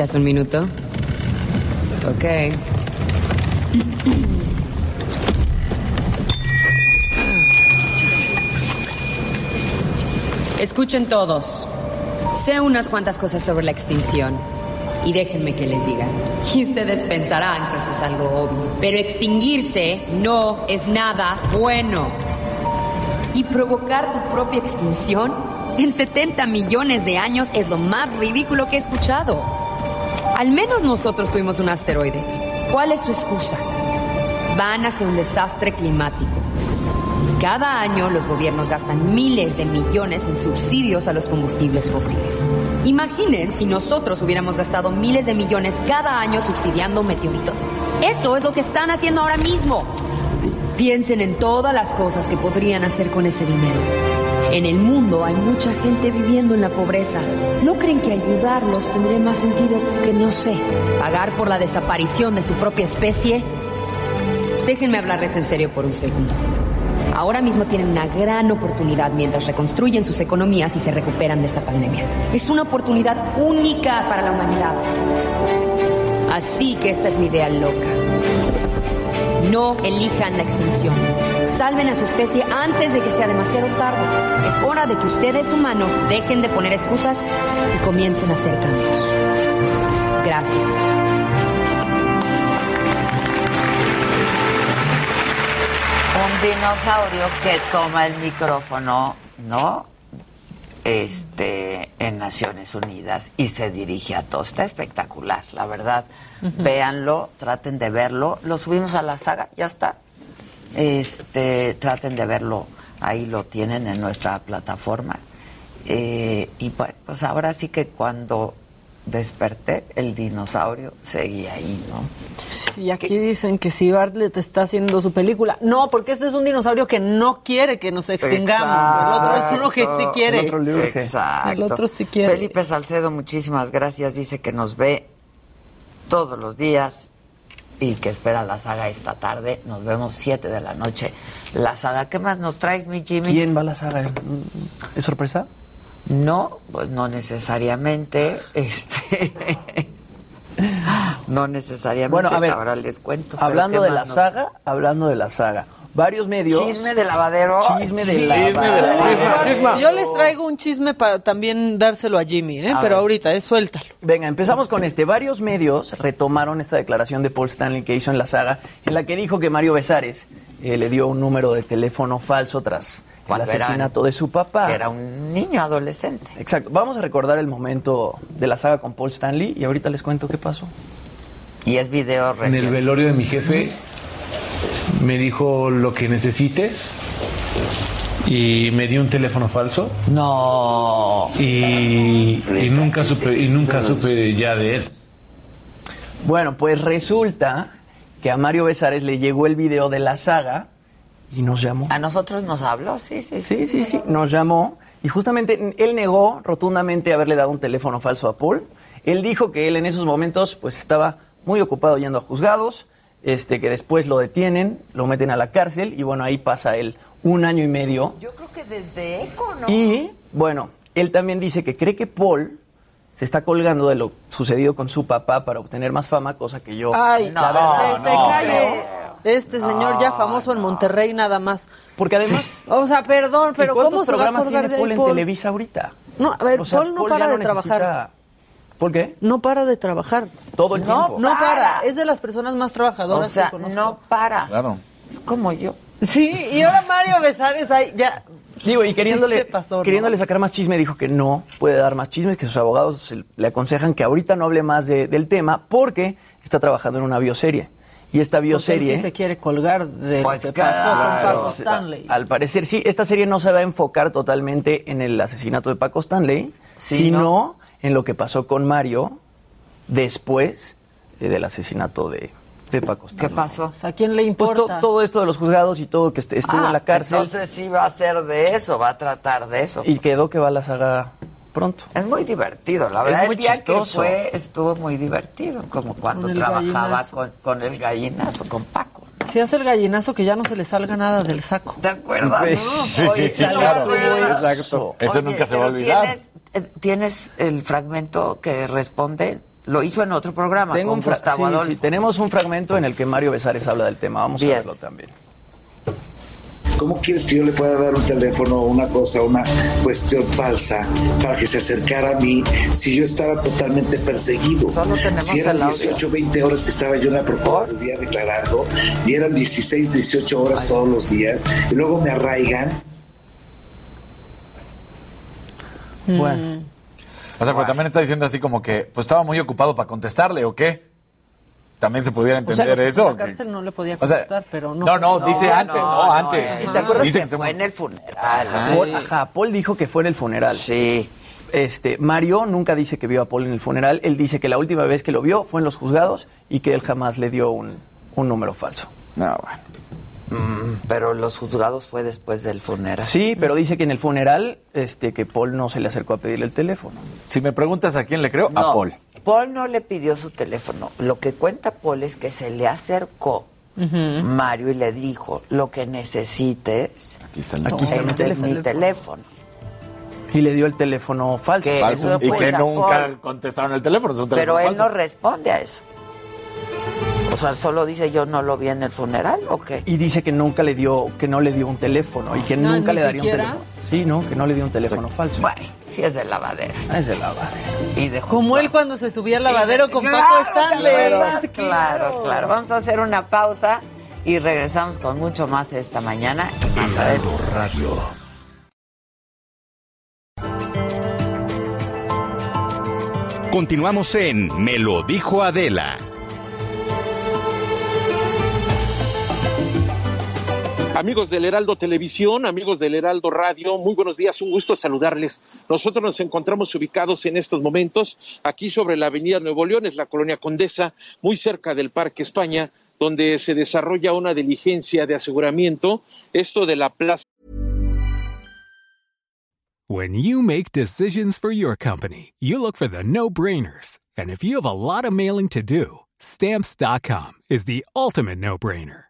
¿Necesitas un minuto? Ok. Escuchen todos. Sé unas cuantas cosas sobre la extinción. Y déjenme que les diga. Y ustedes pensarán que esto es algo obvio. Pero extinguirse no es nada bueno. Y provocar tu propia extinción en 70 millones de años es lo más ridículo que he escuchado. Al menos nosotros tuvimos un asteroide. ¿Cuál es su excusa? Van hacia un desastre climático. Cada año los gobiernos gastan miles de millones en subsidios a los combustibles fósiles. Imaginen si nosotros hubiéramos gastado miles de millones cada año subsidiando meteoritos. Eso es lo que están haciendo ahora mismo. Piensen en todas las cosas que podrían hacer con ese dinero. En el mundo hay mucha gente viviendo en la pobreza. ¿No creen que ayudarlos tendría más sentido que, no sé, pagar por la desaparición de su propia especie? Déjenme hablarles en serio por un segundo. Ahora mismo tienen una gran oportunidad mientras reconstruyen sus economías y se recuperan de esta pandemia. Es una oportunidad única para la humanidad. Así que esta es mi idea loca. No elijan la extinción. Salven a su especie antes de que sea demasiado tarde. Es hora de que ustedes humanos dejen de poner excusas y comiencen a hacer cambios. Gracias. Un dinosaurio que toma el micrófono, ¿no? Este, en Naciones Unidas y se dirige a todos. Está espectacular, la verdad. Véanlo, traten de verlo. Lo subimos a la saga, ya está. Este, traten de verlo. Ahí lo tienen en nuestra plataforma. Eh, y bueno, pues ahora sí que cuando desperté, el dinosaurio seguía ahí, ¿no? Sí, aquí dicen que si Bartlett está haciendo su película. No, porque este es un dinosaurio que no quiere que nos extingamos. El otro es uno que sí quiere. Exacto. El otro sí quiere. Felipe Salcedo, muchísimas gracias. Dice que nos ve todos los días y que espera la saga esta tarde. Nos vemos 7 de la noche. La saga, ¿qué más nos traes, mi Jimmy? ¿Quién va a la saga? ¿Es sorpresa? No, pues no necesariamente. Este. <laughs> no necesariamente. Bueno, a ver, ahora les cuento. Hablando ¿qué de la nos- saga, hablando de la saga. Varios medios. Chisme de lavadero. Chisme de Chisme lavadero. Yo les traigo un chisme para también dárselo a Jimmy, ¿eh? A pero ver. ahorita, eh, suéltalo. Venga, empezamos con este. Varios medios retomaron esta declaración de Paul Stanley que hizo en la saga, en la que dijo que Mario Besares eh, le dio un número de teléfono falso tras el asesinato de su papá. Que era un niño adolescente. Exacto. Vamos a recordar el momento de la saga con Paul Stanley y ahorita les cuento qué pasó. Y es video En el reciente. velorio de mi jefe me dijo lo que necesites y me dio un teléfono falso. No. Y, y nunca supe y nunca supe ya de él. Bueno, pues resulta que a Mario Besares le llegó el video de la saga y nos llamó. A nosotros nos habló, sí, sí, Sí, sí, sí, nos llamó y justamente él negó rotundamente haberle dado un teléfono falso a Paul. Él dijo que él en esos momentos pues estaba muy ocupado yendo a juzgados, este que después lo detienen, lo meten a la cárcel y bueno, ahí pasa él un año y medio. Yo creo que desde Eco, ¿no? Y bueno, él también dice que cree que Paul se está colgando de lo sucedido con su papá para obtener más fama, cosa que yo Ay, la verdad, se calle. Este señor ya famoso en Monterrey nada más. Porque además... O sea, perdón, pero ¿Y cuántos ¿cómo se va a programas colgar tiene Paul en? Televisa ahorita? No, a ver, O sea, Paul no Paul para de no trabajar. ¿Por qué? No para de trabajar. Todo el tiempo. No para. para. Es de las personas más trabajadoras O sea, que conozco. no para. Claro. Como yo. Sí, y ahora Mario Besares ahí ya. Digo, y queriéndole, Sí se pasó, ¿no? queriéndole sacar más chisme, dijo que no puede dar más chismes, que sus abogados se- le aconsejan que ahorita no hable más de- del tema porque está trabajando en una bioserie. Y esta Porque él bioserie... sí se quiere colgar de Pues lo que pasó con. Paco Stanley. Al parecer sí, esta serie no se va a enfocar totalmente en el asesinato de Paco Stanley, Sí, sino ¿no? En lo que pasó con Mario después eh, del asesinato de, de Paco Stanley. ¿Qué pasó? O sea, ¿a quién le Pues importa? to- todo esto de los juzgados y todo que est- estuvo Ah, en la cárcel Entonces sí va a ser de eso, va a tratar de eso. y quedó que va a la saga pronto. Es muy divertido, la Es verdad. muy el día chistoso. que fue estuvo muy divertido, como cuando Con el trabajaba gallinazo. con, con el gallinazo, con Paco. Si hace el gallinazo que ya no se le salga nada del saco. ¿Te acuerdas? Sí, no? sí, sí, Oye, sí, ¿te claro. Exacto. Eso Oye, nunca se va a olvidar. ¿tienes, ¿Tienes el fragmento que responde? Lo hizo en otro programa Tengo con un Gustavo sí, Adolfo. sí, tenemos un fragmento en el que Mario Besares habla del tema. Vamos Bien. a verlo también. ¿Cómo quieres que yo le pueda dar un teléfono, una cosa, una cuestión falsa para que se acercara a mí si yo estaba totalmente perseguido? Solo tenemos si eran el audio. 18, 20 horas que estaba yo en la Procuraduría declarando y eran 16, 18 horas todos los días y luego me arraigan. Bueno, O sea, pero también está diciendo así como que, pues estaba muy ocupado para contestarle, ¿o qué? También se pudiera O sea, entender eso. en ¿o la qué? cárcel no le podía O sea, contestar, pero no. No, no, dice antes, no, antes. ¿sí ¿Te acuerdas Dice que que fue en el funeral? Paul, ajá, Paul dijo que fue en el funeral. Sí. Este, Mario nunca dice que vio a Paul en el funeral. Él dice que la última vez que lo vio fue en los juzgados y que él jamás le dio un, un número falso. No, bueno. Mm, pero los juzgados fue después del funeral. Sí, pero dice que en el funeral, este, que Paul no se le acercó a pedirle el teléfono. Si me preguntas a quién le creo, a Paul. Paul no le pidió su teléfono. Lo que cuenta Paul es que se le acercó Mario y le dijo, lo que necesites, Aquí está el Aquí está este es mi teléfono. teléfono. Y le dio el teléfono falso. Que Falso. eso Y que nunca Paul. contestaron el teléfono. es un Pero teléfono él no responde a eso. O sea, solo dice yo no lo vi en el funeral o qué? Y dice que nunca le dio, que no le dio un teléfono y que No, nunca le daría siquiera. un teléfono. Sí, no, que no le dio un teléfono falso. Bueno, sí es de lavadero. Es de lavadero. Y de Como él cuando se subía al lavadero con Claro, Paco Stanley. Claro, claro, claro. Vamos a hacer una pausa y regresamos con mucho más esta mañana. adelante. Radio. Continuamos en Me lo dijo Adela. Amigos del Heraldo Televisión, amigos del Heraldo Radio, muy buenos días, un gusto saludarles. Nosotros nos encontramos ubicados en estos momentos aquí sobre la Avenida Nuevo León, es la colonia Condesa, muy cerca del Parque España, donde se desarrolla una diligencia de aseguramiento, esto de la plaza. When you make decisions for your company, you look for the no-brainers. And if you have a lot of mailing to do, stamps.com is the ultimate no-brainer.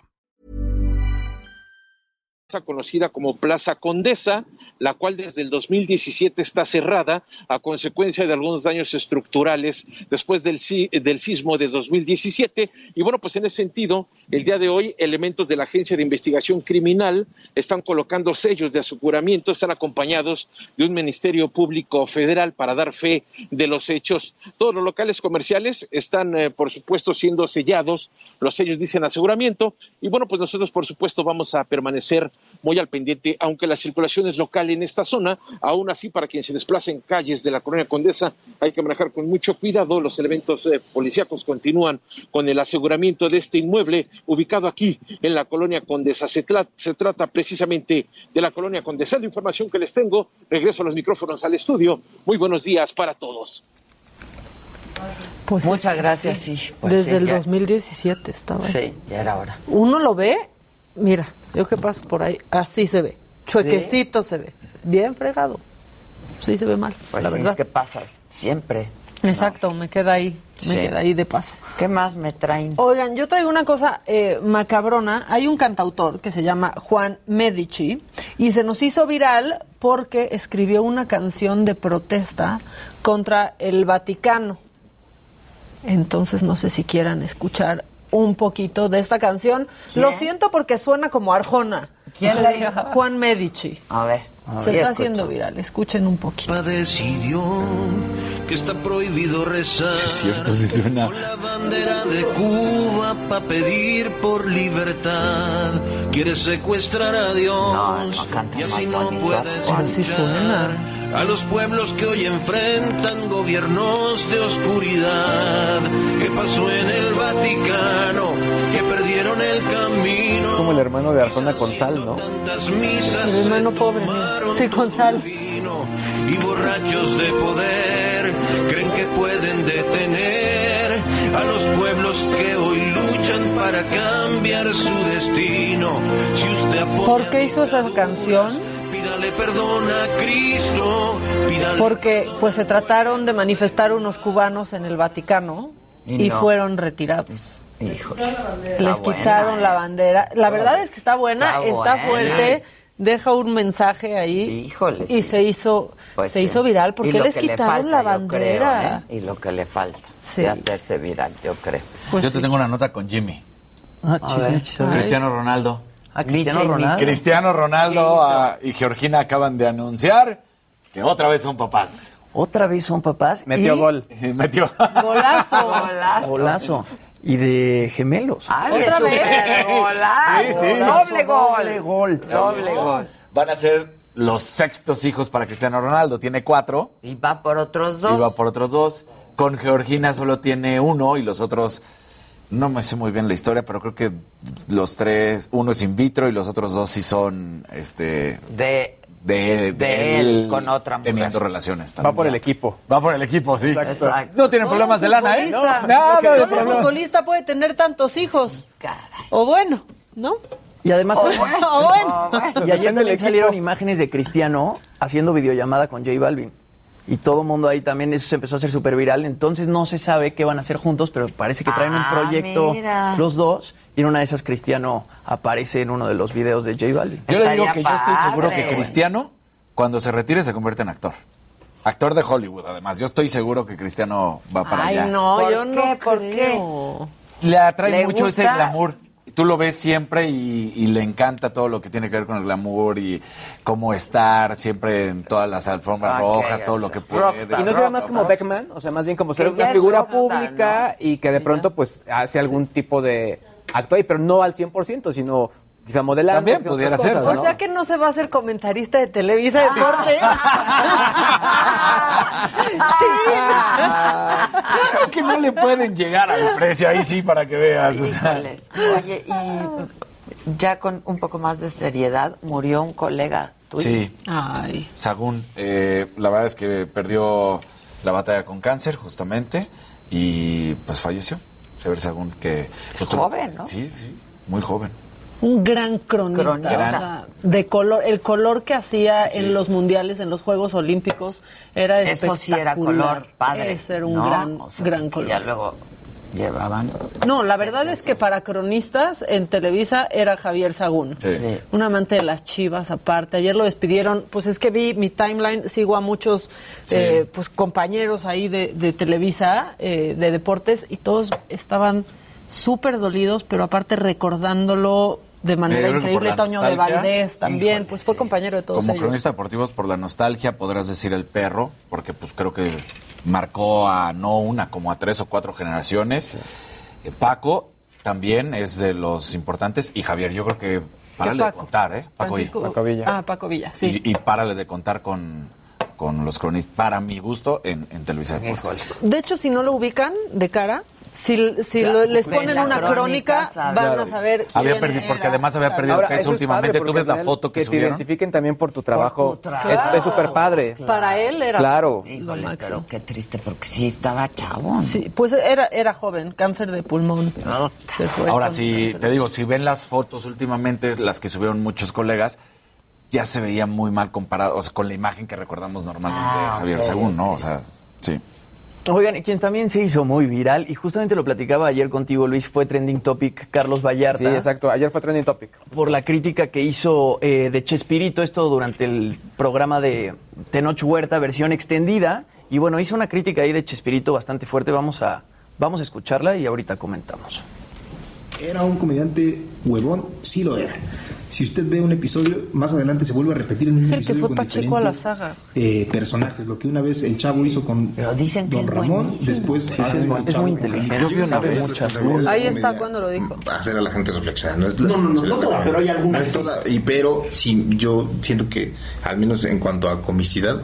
Conocida como Plaza Condesa, la cual desde el 2017 está cerrada a consecuencia de algunos daños estructurales después del, del sismo de 2017. Y bueno, pues en ese sentido, el día de hoy, elementos de la Agencia de Investigación Criminal están colocando sellos de aseguramiento, están acompañados de un Ministerio Público Federal para dar fe de los hechos. Todos los locales comerciales están, eh, por supuesto, siendo sellados. Los sellos dicen aseguramiento. Y bueno, pues nosotros, por supuesto, vamos a permanecer muy al pendiente, aunque la circulación es local en esta zona. Aún así, para quien se desplace en calles de la Colonia Condesa, hay que manejar con mucho cuidado. Los elementos eh, policíacos continúan con el aseguramiento de este inmueble ubicado aquí en la Colonia Condesa. Se, tra- se trata precisamente de la Colonia Condesa. La información que les tengo, regreso a los micrófonos al estudio. Muy buenos días para todos. Pues Muchas gracias, sí. sí, pues Desde sí, el ya. 2017 estaba. Sí, ya era hora. Uno lo ve, mira, yo que paso por ahí, así se ve. Chuequecito se ve. Bien fregado. Sí se ve mal, Pues la sí, verdad. es que pasa siempre. Exacto, me queda ahí, me queda ahí de paso. ¿Qué más me traen? Oigan, yo traigo una cosa eh, macabrona. Hay un cantautor que se llama Juan Medici y se nos hizo viral porque escribió una canción de protesta contra el Vaticano. Entonces no sé si quieran escuchar un poquito de esta canción. ¿Quién? Lo siento porque suena como Arjona. ¿Quién la hizo? Juan Medici. A ver. Se sí, está escucho. haciendo viral. Escuchen un poquito. decidió que está prohibido rezar. Es cierto, sí suena. La bandera de Cuba para pedir por libertad. Quiere secuestrar a Dios y así no puedes sí suena. A los pueblos que hoy enfrentan gobiernos de oscuridad. ¿Qué pasó en el Vaticano? Que perdieron el camino. Como el hermano de Arjona con sal, ¿no? El hermano pobre. Sí, con sal. y borrachos de poder creen que pueden detener a los pueblos que hoy luchan para cambiar su destino. Si usted ¿Por qué hizo esa canción? pídale perdón a Cristo, Porque pues se trataron de manifestar unos cubanos en el Vaticano Y y, no. fueron retirados. Híjole. Les Está quitaron buena, la bandera. La verdad es que está buena, Está está, buena. fuerte, deja un mensaje ahí Híjole, y sí. se hizo Pues se sí. hizo viral porque les quitaron falta, la creo, bandera. ¿eh? Y lo que le falta Sí. de hacerse viral, yo creo. Pues Yo sí. te tengo una nota con Jimmy. Ah, A chisme, ver. chisme. Cristiano Ronaldo. Ah, Cristiano Ronaldo. Cristiano Ronaldo ah, y Georgina acaban de anunciar que otra vez son papás. Otra vez son papás. Metió y- gol. <laughs> Metió. Golazo. Golazo. Golazo. Y de gemelos. Ah, ¿Otra vez? golazo. <laughs> Sí, sí. Doble gol. Doble gol. Doble gol. Van a ser los sextos hijos para Cristiano Ronaldo. Tiene cuatro Y va por otros y dos. va por otros dos. con Georgina solo tiene uno y los otros, no me sé muy bien la historia, pero creo que los tres, uno es in vitro y los otros dos sí son, este... De, de, de él con otra mujer. Teniendo relaciones Va también. por el equipo. Va por el equipo, sí. Exacto. No tienen problemas de lana, ¿eh? No, nada de Solo un problemas. futbolista puede tener tantos hijos. O bueno, ¿no? Y además, O bueno. <laughs> O bueno. <laughs> y ayer también salieron imágenes de Cristiano haciendo videollamada con J Balvin. Y todo el mundo ahí también, eso se empezó a hacer súper viral. Entonces no se sabe qué van a hacer juntos, pero parece que traen un Ah, proyecto mira. los dos. Y en una de esas Cristiano aparece en uno de los videos de J Balvin. Yo le digo que yo estoy seguro que Cristiano, cuando se retire, se convierte en actor. Actor de Hollywood, además. Yo estoy seguro que Cristiano va para Ay, allá. no, ¿Por yo qué? no ¿Por creo. Le atrae ¿Le mucho ese glamour. Tú lo ves siempre y, y le encanta todo lo que tiene que ver con el glamour y cómo estar siempre en todas las alfombras Ah, rojas, todo lo que puede. Y no se ve más como Beckman, o sea, más bien como ser una figura rockstar, pública y que de pronto pues hace algún tipo de acto ahí, pero no al 100%, sino quizá modelando. También haciendo pudiera cosas, O sea que no se va a hacer comentarista de Televisa Deporte. <laughs> Creo que no le pueden llegar al precio, ahí sí, para que veas. o sea. Híjoles. Oye, y ya con un poco más de seriedad, murió un colega tuyo. Sí, Ay. Sagún, eh, la verdad es que perdió la batalla con cáncer, justamente, y pues falleció. Javier Sagún, que... pues, tú- Joven, ¿no? Sí, sí, muy joven. Un gran cronista. Cronista. o sea, de color, el color que hacía en los mundiales, en los Juegos Olímpicos, era Eso sí era espectacular. color padre. Ese era un ¿no? gran, O sea, gran color. Ya luego llevaban. No, la verdad es que para cronistas en Televisa era Javier Sagún. Sí. Un amante de las chivas aparte. Ayer lo despidieron. Pues es que vi mi timeline, sigo a muchos Sí. eh, pues compañeros ahí de, de Televisa, eh, de deportes, y todos estaban súper dolidos, pero aparte recordándolo de manera increíble. Toño de Valdés también, híjole, pues fue compañero de todos Como ellos. cronista deportivos, por la nostalgia, podrás decir el perro, porque pues creo que marcó a no una, como a tres o cuatro generaciones. Eh, Paco también es de los importantes, y Javier, yo creo que párale de Paco? contar, ¿eh? Paco, y- Francisco- Ah, Paco Villa, sí. y, y párale de contar con, con los cronistas, para mi gusto, en, en Televisa Deportes. De hecho, si no lo ubican de cara, si, si lo- les ponen una crónica, crónica, van Claro. a saber Había perdido, porque además había perdido Ahora, peso eso es últimamente. padre ¿Tú ves la foto que, te subieron? identifiquen también por tu trabajo. tu trabajo. Es- Es súper padre. Para él era Claro. Híjole, pero qué triste, porque sí estaba chavo. Sí, pues era, era joven, cáncer de pulmón. Ahora sí, te digo, si ven las fotos últimamente, las que subieron muchos colegas, ya se veía muy mal comparado o sea, con la imagen que recordamos normalmente Ah, de Javier ok, Sagún, ¿no? O sea, sí. Oigan, y quien también se hizo muy viral, y justamente lo platicaba ayer contigo, Luis, fue trending topic Carlos Vallarta. Sí, exacto. Ayer fue trending topic. Por la crítica que hizo eh, de Chespirito, esto durante el programa de Tenoch Huerta, versión extendida. Y bueno, hizo una crítica ahí de Chespirito bastante fuerte. Vamos a, vamos a escucharla y ahorita comentamos. ¿Era un comediante huevón? Sí lo era. Si usted ve un episodio, más adelante se vuelve a repetir el Es mismo el que episodio fue con Pacheco a la saga. eh, personajes. Lo que una vez el chavo hizo con dicen que Don es Ramón, buenísimo. después Sí, hace es el muy- es chavo muy con inteligente. Yo vi una vez muchas cosas. Ahí está cuando lo dijo. hacer a la gente reflexionar. No, es No, no, no, no toda, pero hay alguna no que es toda, y pero sí, yo siento que, al menos en cuanto a comicidad,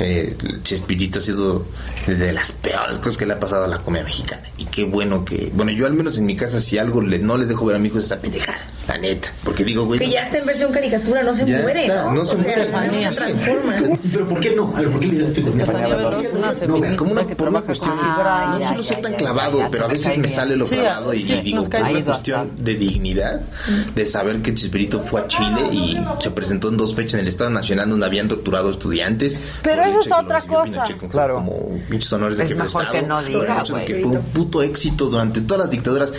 eh, Chespirito ha sido de las peores cosas que le ha pasado a la comedia mexicana. Y qué bueno que, bueno, yo al menos en mi casa, si algo le, no le dejo ver a mi hijo es esa pendejada, la neta. Porque digo, güey. Que ya está en versión caricatura, no se Ya muere, está, ¿no? no se o sea, muere. no se transforma. Pero ¿por qué no? ¿por qué le una No, mira, como una, por una cuestión, no suelo ser tan clavado, pero a veces me bien. sale lo Sí, clavado y, sí, y digo, por una cuestión de dignidad, de saber que Chespirito fue a Chile y se presentó en dos fechas en el Estado Nacional donde habían torturado estudiantes. Pero eso es otra cosa. Con- Como pinches honores de Es jefe de mejor Estado. que no sobre el diga, hecho de que fue un puto éxito durante todas las dictaduras.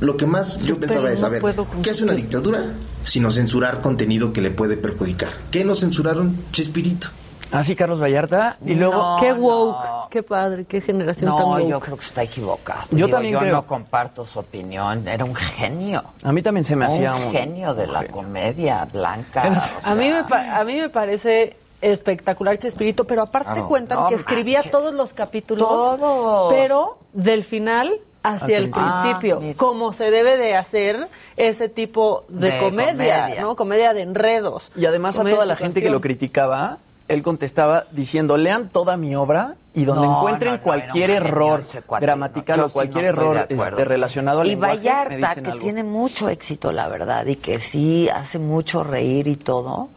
Lo que más yo pensaba es, a ver, ¿qué hace una dictadura? Sino censurar contenido que le puede perjudicar. ¿Qué no censuraron? Chespirito. Así Carlos Vallarta. Y luego. No, qué woke, qué padre, qué generación tan No, woke. yo creo que está equivocado. Yo Digo, también yo creo. no comparto su opinión. Era un genio. A mí también se me hacía un un. genio de la genio. comedia blanca. o A mí, me pa- a mí me parece espectacular Chespirito, pero aparte Claro. cuentan No que escribía todos los capítulos, Todos. pero del final hacia el principio. Ah, como se debe de hacer ese tipo de, De comedia, comedia. ¿no? Comedia de enredos. Y además a toda la gente que lo criticaba, él contestaba diciendo, lean toda mi obra y donde No, encuentren no, no, cualquier error gramatical o sí cualquier error este, relacionado al y lenguaje, me Vallarta, dicen que algo. tiene mucho éxito, la verdad, y que sí hace mucho reír y todo.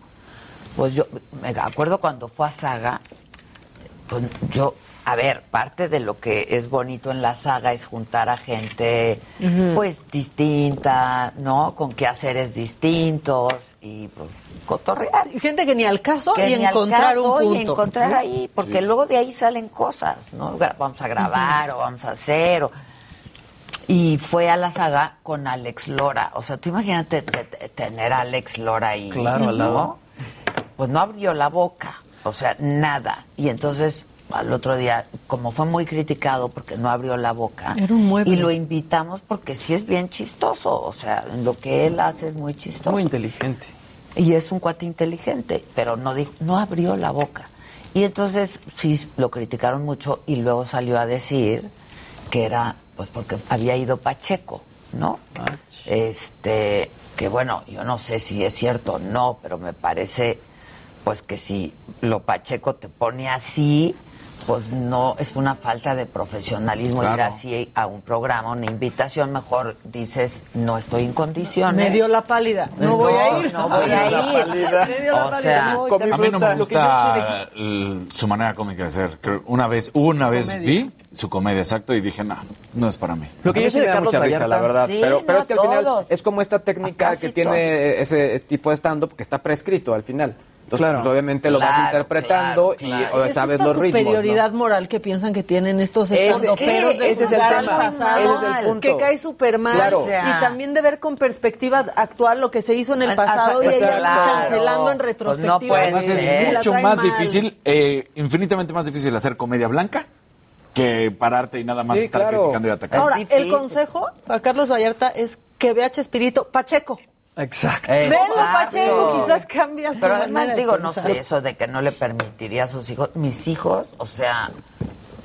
Pues yo me acuerdo cuando fue a Saga, pues yo, a ver, parte de lo que es bonito en la saga es juntar a gente, pues distinta, ¿no? Con quehaceres distintos y pues cotorrear. Y gente que ni al caso Que y ni al encontrar caso un y punto. encontrar ¿no? ahí, porque luego de ahí salen cosas, ¿no? Vamos a grabar o vamos a hacer. o- Y fue a la saga con Alex Lora. O sea, tú imagínate te- te- tener a Alex Lora ahí. Claro, al ¿no? lado. Pues no abrió la boca. O sea, nada. Y entonces, al otro día, como fue muy criticado porque no abrió la boca, Era un mueble. y lo invitamos porque sí es bien chistoso. O sea, lo que él hace es muy chistoso. Muy inteligente. Y es un cuate inteligente, pero no, dijo, no abrió la boca. Y entonces sí lo criticaron mucho y luego salió a decir que era pues porque había ido Pacheco, ¿no? Este, que bueno, yo no sé si es cierto o no, pero me parece pues que si lo Pacheco te pone así, pues no es una falta de profesionalismo ir así a un programa, una invitación, mejor dices, no estoy en condiciones. Me dio la pálida. No, voy a ir. No voy a ir. Me dio la O sea, no voy. A mí no me gusta el- su manera cómica de ser. Creo- Una vez, una vez comedia. vi su comedia, exacto, y dije, no, no es para mí. Lo que yo sé de Carlos Vallarta, la verdad. Sí, pero pero no, es que al final todo. es como esta técnica que tiene ese tipo de stand-up que está prescrito al final. Entonces, Claro. pues, obviamente lo vas interpretando claro, y o, Es sabes los ritmos. ¿no? superioridad moral que piensan que tienen estos Ese- estandoperos de ese es el tema, pasado, ese es el punto. que cae súper mal Claro. y también de ver con perspectiva actual lo que se hizo en el pasado y ella claro. cancelando en Pues no retrospectiva. Además ser. Es la mucho más mal. difícil, eh, infinitamente más difícil hacer comedia blanca que pararte y nada más Sí, estar claro. criticando y atacando. Ahora, el consejo para Carlos Vallarta es que vea Chespirito Pacheco. Exacto. Exacto. Velo, Pacheco, quizás cambias Pero además de digo, no sé, eso de que no le permitiría a sus hijos, mis hijos, o sea,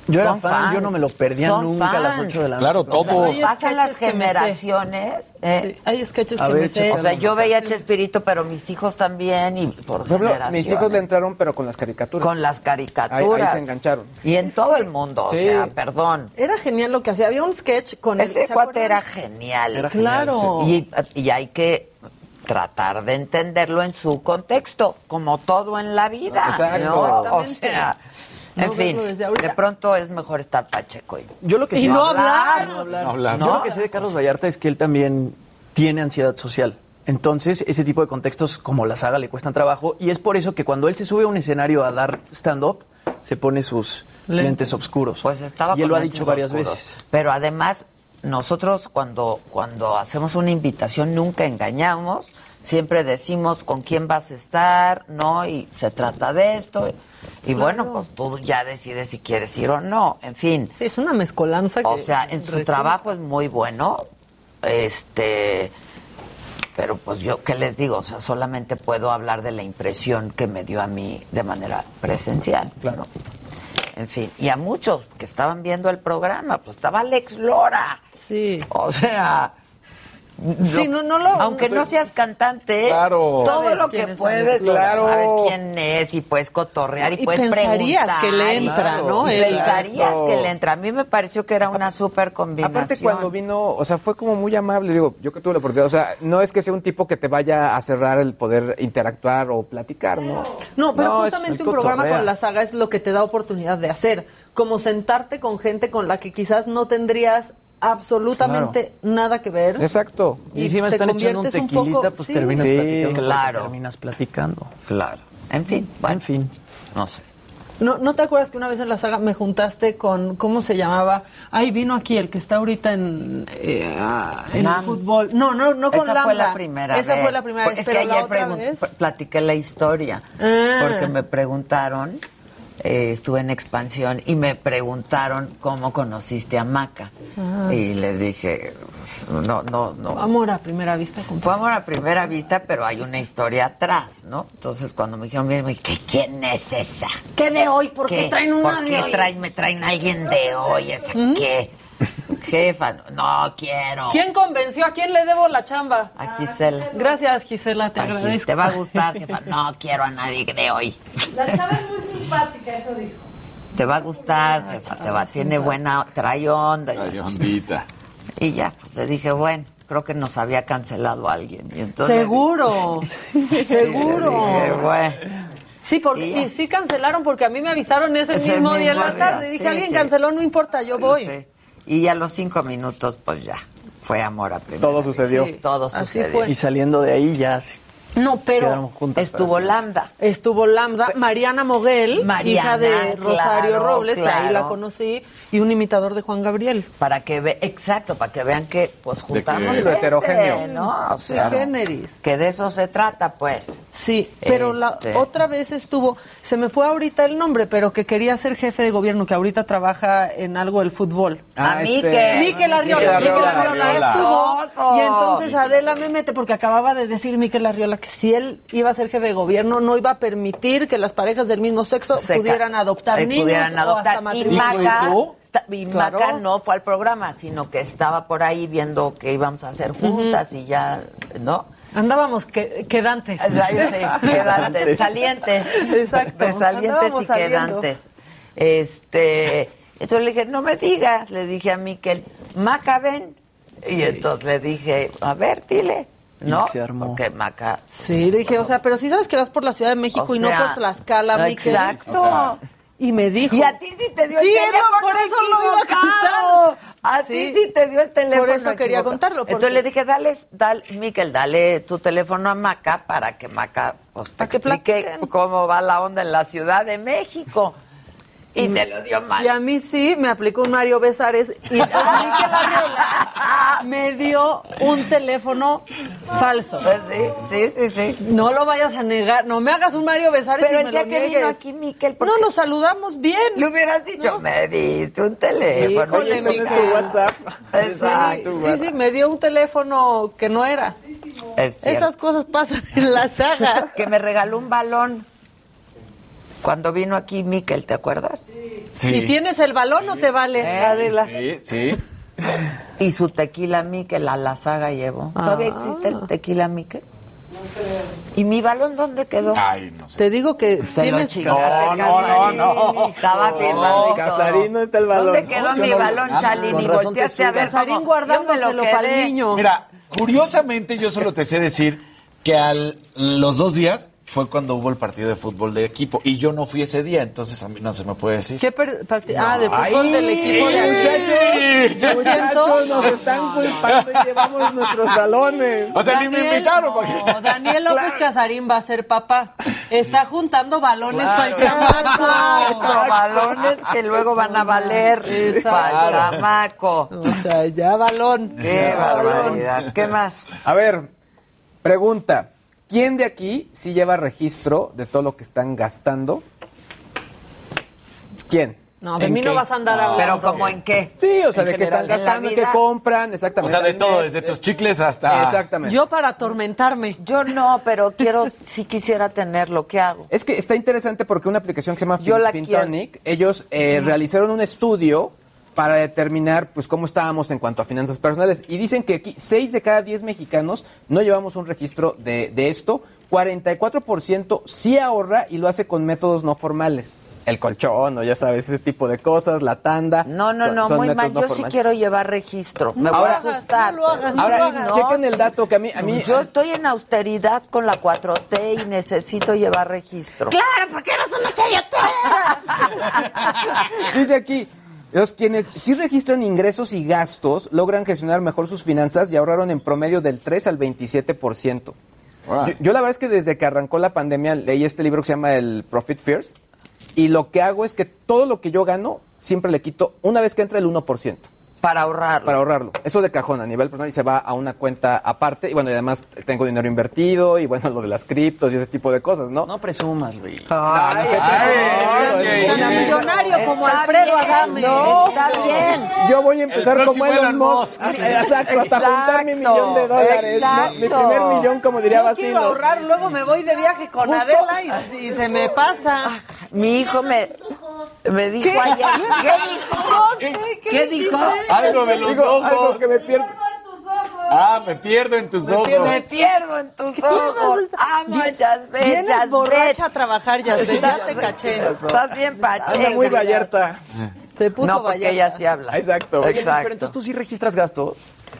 Yo era fan, fans, yo no me lo perdía son nunca a las fans. 8 de la Claro, noche. todos. Hay pasan las sketches que me sé. generaciones. ¿eh? Sí, hay sketches A que ver, me sé. O sea, yo veía a Chespirito, pero mis hijos también y por, ejemplo, generaciones. mis hijos le entraron pero con las caricaturas. con las ahí, caricaturas. ahí se engancharon. Y en todo el mundo, Sí. o sea, perdón. Era genial lo que hacía. Había un sketch con el- Ese ¿se cuate era genial. Era genial, Claro. Y, y hay que tratar de entenderlo en su contexto, como todo en la vida. Exacto. ¿no? O Exactamente. No en fin, de pronto es mejor estar pacheco. Y, Yo lo que Y sí- no hablar. No hablar. No hablar. Yo lo que sé de Carlos Vallarta es que él también tiene ansiedad social. Entonces, ese tipo de contextos como la saga le cuestan trabajo y es por eso que cuando él se sube a un escenario a dar stand-up, se pone sus Lentes. lentes, oscuros. Pues estaba y él con lo ha dicho varias oscuros. veces. Pero además, nosotros cuando, cuando hacemos una invitación nunca engañamos, siempre decimos con quién vas a estar, ¿no? Y se trata de esto. Y bueno, pues tú ya decides si quieres ir o no. En fin. Sí, es una mezcolanza que O sea, en su resulta. trabajo es muy bueno. Este. Pero pues yo, ¿qué les digo? O sea, solamente puedo hablar de la impresión que me dio a mí de manera presencial. Claro. En fin, y a muchos que estaban viendo el programa, pues estaba Alex Lora. Sí. O sea. Sí, no, no lo- Aunque no seas cantante, Claro. todo Sabes lo quién que es puedes, claro. sabes quién es y puedes cotorrear y, Y puedes pensarías preguntar. que le entra, ¿no? Y pensarías que le entra. A mí me pareció que era una súper combinación. Aparte cuando vino, o sea, fue como muy amable, digo, yo que tuve la oportunidad, o sea, no es que sea un tipo que te vaya a cerrar el poder interactuar o platicar, ¿no? No, pero No, justamente un programa con la saga es lo que te da oportunidad de hacer. Como sentarte con gente con la que quizás no tendrías absolutamente nada que ver. Exacto. Y encima te están echando un conviertes un tequilita, poco- pues sí. terminas Sí, platicando. claro. Terminas platicando. Claro. En fin, bueno, En fin. no sé. ¿No, ¿No te acuerdas que una vez en la saga me juntaste con, ¿cómo se llamaba? Ay, vino aquí el que está ahorita en, eh, ah, en el fútbol. No, no, no con Esa fue Lambda. la primera Esa vez. fue la primera Pues vez, Es pero que la ayer otra pregun- vez... platiqué la historia. Ah. Porque me preguntaron, eh, estuve en expansión y me preguntaron cómo conociste a Maca. Ah. Y les dije, pues, no, no, no. Amor a primera vista. Fue amor a primera vista, pero hay una historia atrás, ¿no? Entonces cuando me dijeron, bien, me dije, ¿quién es esa? ¿Qué de hoy? ¿Por qué, traen una ¿Por de qué hoy? traen, me traen alguien de hoy? ¿Esa qué? Jefa, no, quiero. ¿Quién convenció? ¿A quién le debo la chamba? A Gisela. Gracias, Gisela, te A Gis- agradezco. Te va a gustar, <laughs> jefa. No quiero a nadie de hoy. La chava es muy simpática, eso dijo. Te va a gustar, jefa. Te va, tiene buena, trae onda. Ay, ondita. Y ya, pues le dije, bueno, creo que nos había cancelado alguien. Y entonces, Seguro, <laughs> seguro. dije, bueno. Sí, porque, y sí cancelaron porque a mí me avisaron ese, Ese mismo día en la tarde. Dije, sí, alguien sí. canceló, no importa, yo voy. Sí. Y a los cinco minutos, pues ya, fue amor a primera Todo sucedió. Sí, todo sucedió. Y saliendo de ahí ya sí. No, pero juntas Estuvo. Lambda. estuvo Lambda, Mariana Moguel, Mariana, hija de Rosario claro, Robles, que ahí la conocí, y un imitador de Juan Gabriel. Para que ve, exacto, para que vean que pues juntamos que- Lo heterogéneo. ¿no? O Sí, sea, generis. que de eso se trata, pues. Sí, pero Este. la otra vez estuvo, se me fue ahorita el nombre, pero que quería ser jefe de gobierno, que ahorita trabaja en algo del fútbol. A Ah, mí este- que- Miquel Arriola, Miquel Miquel Arriola. Arriola Oso. estuvo. Y entonces Adela me mete porque acababa de decir Miquel Arriola que si él iba a ser jefe de gobierno no iba a permitir que las parejas del mismo sexo pudieran adoptar eh, niños pudieran o adoptar. hasta y matrimonio. ¿Dijo Maca, eso? está- y Claro. Maca no fue al programa, sino que estaba por ahí viendo que íbamos a hacer juntas y ya, ¿no? Andábamos que, quedantes. Sí, <laughs> quedantes, salientes. Exacto. Salientes Andábamos y saliendo. quedantes. Este, entonces le dije, no me digas, le dije a Miquel, Maca, ven. Y entonces le dije, a ver, dile, ¿no? Y se armó. Porque Maca, Sí, le dije, o sea, pero si sabes que vas por la Ciudad de México o y no por Tlaxcala, Miquel. Exacto. O sea, Y me dijo. Y a ti sí te dio Sí, el teléfono por eso lo iba a contar. A Sí. ti sí te dio el teléfono Por eso quería contarlo, porque- Entonces le dije, dale, dale, Miquel, dale tu teléfono a Maca para que Maca pues, te explique cómo va la onda en la Ciudad de México. Y te lo dio mal. Y a mí sí me aplicó un Mario Besares y <laughs> a Miquel Arriola <laughs> me dio un teléfono falso. Pues sí, sí, sí, sí. No lo vayas a negar, no me hagas un Mario Besares Pero y el me día lo que vino aquí Miquel, ¿por No, nos saludamos bien. Le hubieras dicho, me diste un teléfono. Híjole, Miquel. pues, WhatsApp. <laughs> Exacto. Sí, sí, me dio un teléfono que no era. Es. Esas cosas pasan en la saga. que me regaló un balón cuando vino aquí Miquel, ¿te acuerdas? Sí. ¿Y tienes el balón o te vale, Eh, Adela? Sí, sí. Y su tequila Miquel a la saga llevó. ¿Todavía Ah. existe el tequila Miquel? ¿Y mi balón dónde quedó? Ay, no sé. Te digo que Te lo tienes... chingaste, No, no, Casarín. no, no. Estaba firmado y todo. Casarín, no está el balón. ¿Dónde quedó No, mi no- balón, Ah, Chalín? Y volteaste te a ver Casarín guardándoselo para el niño. Mira, curiosamente yo solo te sé decir que al los dos días fue cuando hubo el partido de fútbol de equipo y yo no fui ese día, entonces a mí no se me puede decir. ¿Qué per- parti- Ah, de fútbol Ay, del equipo de Muchachos, Yo muchachos, nos están culpando y llevamos nuestros balones. O sea, ni me Daniel, invitaron porque... no, Daniel López Casarín va a ser papá. Está juntando balones para el chamaco. balones que luego van a valer Exacto. para el chamaco. O sea, ya balón. Qué Ya balón. barbaridad. ¿Qué más? A ver, pregunta. ¿Quién de aquí sí lleva registro de todo lo que están gastando? ¿Quién? No, de ¿En mí no vas a andar hablando. Pero como en qué? Sí, o sea, En de qué están gastando, qué compran, O exactamente. sea, de todo, desde tus chicles hasta... Exactamente. Yo para atormentarme. Yo no, pero quiero, si quisiera tenerlo, ¿qué hago? Es que está interesante porque una aplicación que se llama Yo Fin- la Fintonic, ellos eh, realizaron un estudio para determinar pues cómo estábamos en cuanto a finanzas personales y dicen que aquí 6 de cada 10 mexicanos no llevamos un registro de, de esto, 44% sí ahorra y lo hace con métodos no formales. El colchón, o ya sabes, ese tipo de cosas, la tanda. No, no, son- no, son muy mal. no Yo sí formales. quiero llevar registro. Me No voy a asustar. no lo hagas, no Ahora, lo hagas. chequen el dato que a mí... A mí Yo estoy en austeridad con la 4T y necesito llevar registro. Claro, porque eres una chayotera. <laughs> Dice aquí, los quienes sí registran ingresos y gastos logran gestionar mejor sus finanzas y ahorraron en promedio del 3 al 27%. Wow. Yo, yo la verdad es que desde que arrancó la pandemia leí este libro que se llama el Profit First y lo que hago es que todo lo que yo gano siempre le quito una vez que entra el 1%. Para ahorrar. Para ahorrarlo. Eso de cajón a nivel personal y se va a una cuenta aparte. Y bueno, y además tengo dinero invertido y bueno, <laughs> lo de las criptos y ese tipo de cosas, ¿no? No presumas, Luis. Ay, No, no, ay, Tan ay. millonario como Está Alfredo bien, Adame. No, está bien. Yo voy a empezar El como Elon Musk. Exacto, hasta juntar mi millón de dólares. ¿no? Mi primer millón, como diría Yo Basilos. quiero ahorrar, luego me voy de viaje con Justo- Adela y, y se me pasa. Mi hijo me, Me dijo ¿Qué? ayer. ¿Qué dijo? No sé, ¿qué ¿Qué dijo? Algo de los Digo, ojos. algo que me pierdo. Ah, me pierdo en tus ojos. Me pierdo en tus ojos. Amo, Yasbet. Vienes Yasbet. borracha a trabajar, Yasbet, ya te caché. Estás bien pacheca. Anda muy Vallarta. Se puso No, porque Vallarta. ella sí habla. Exacto. Exacto. Pero entonces tú sí registras gastos.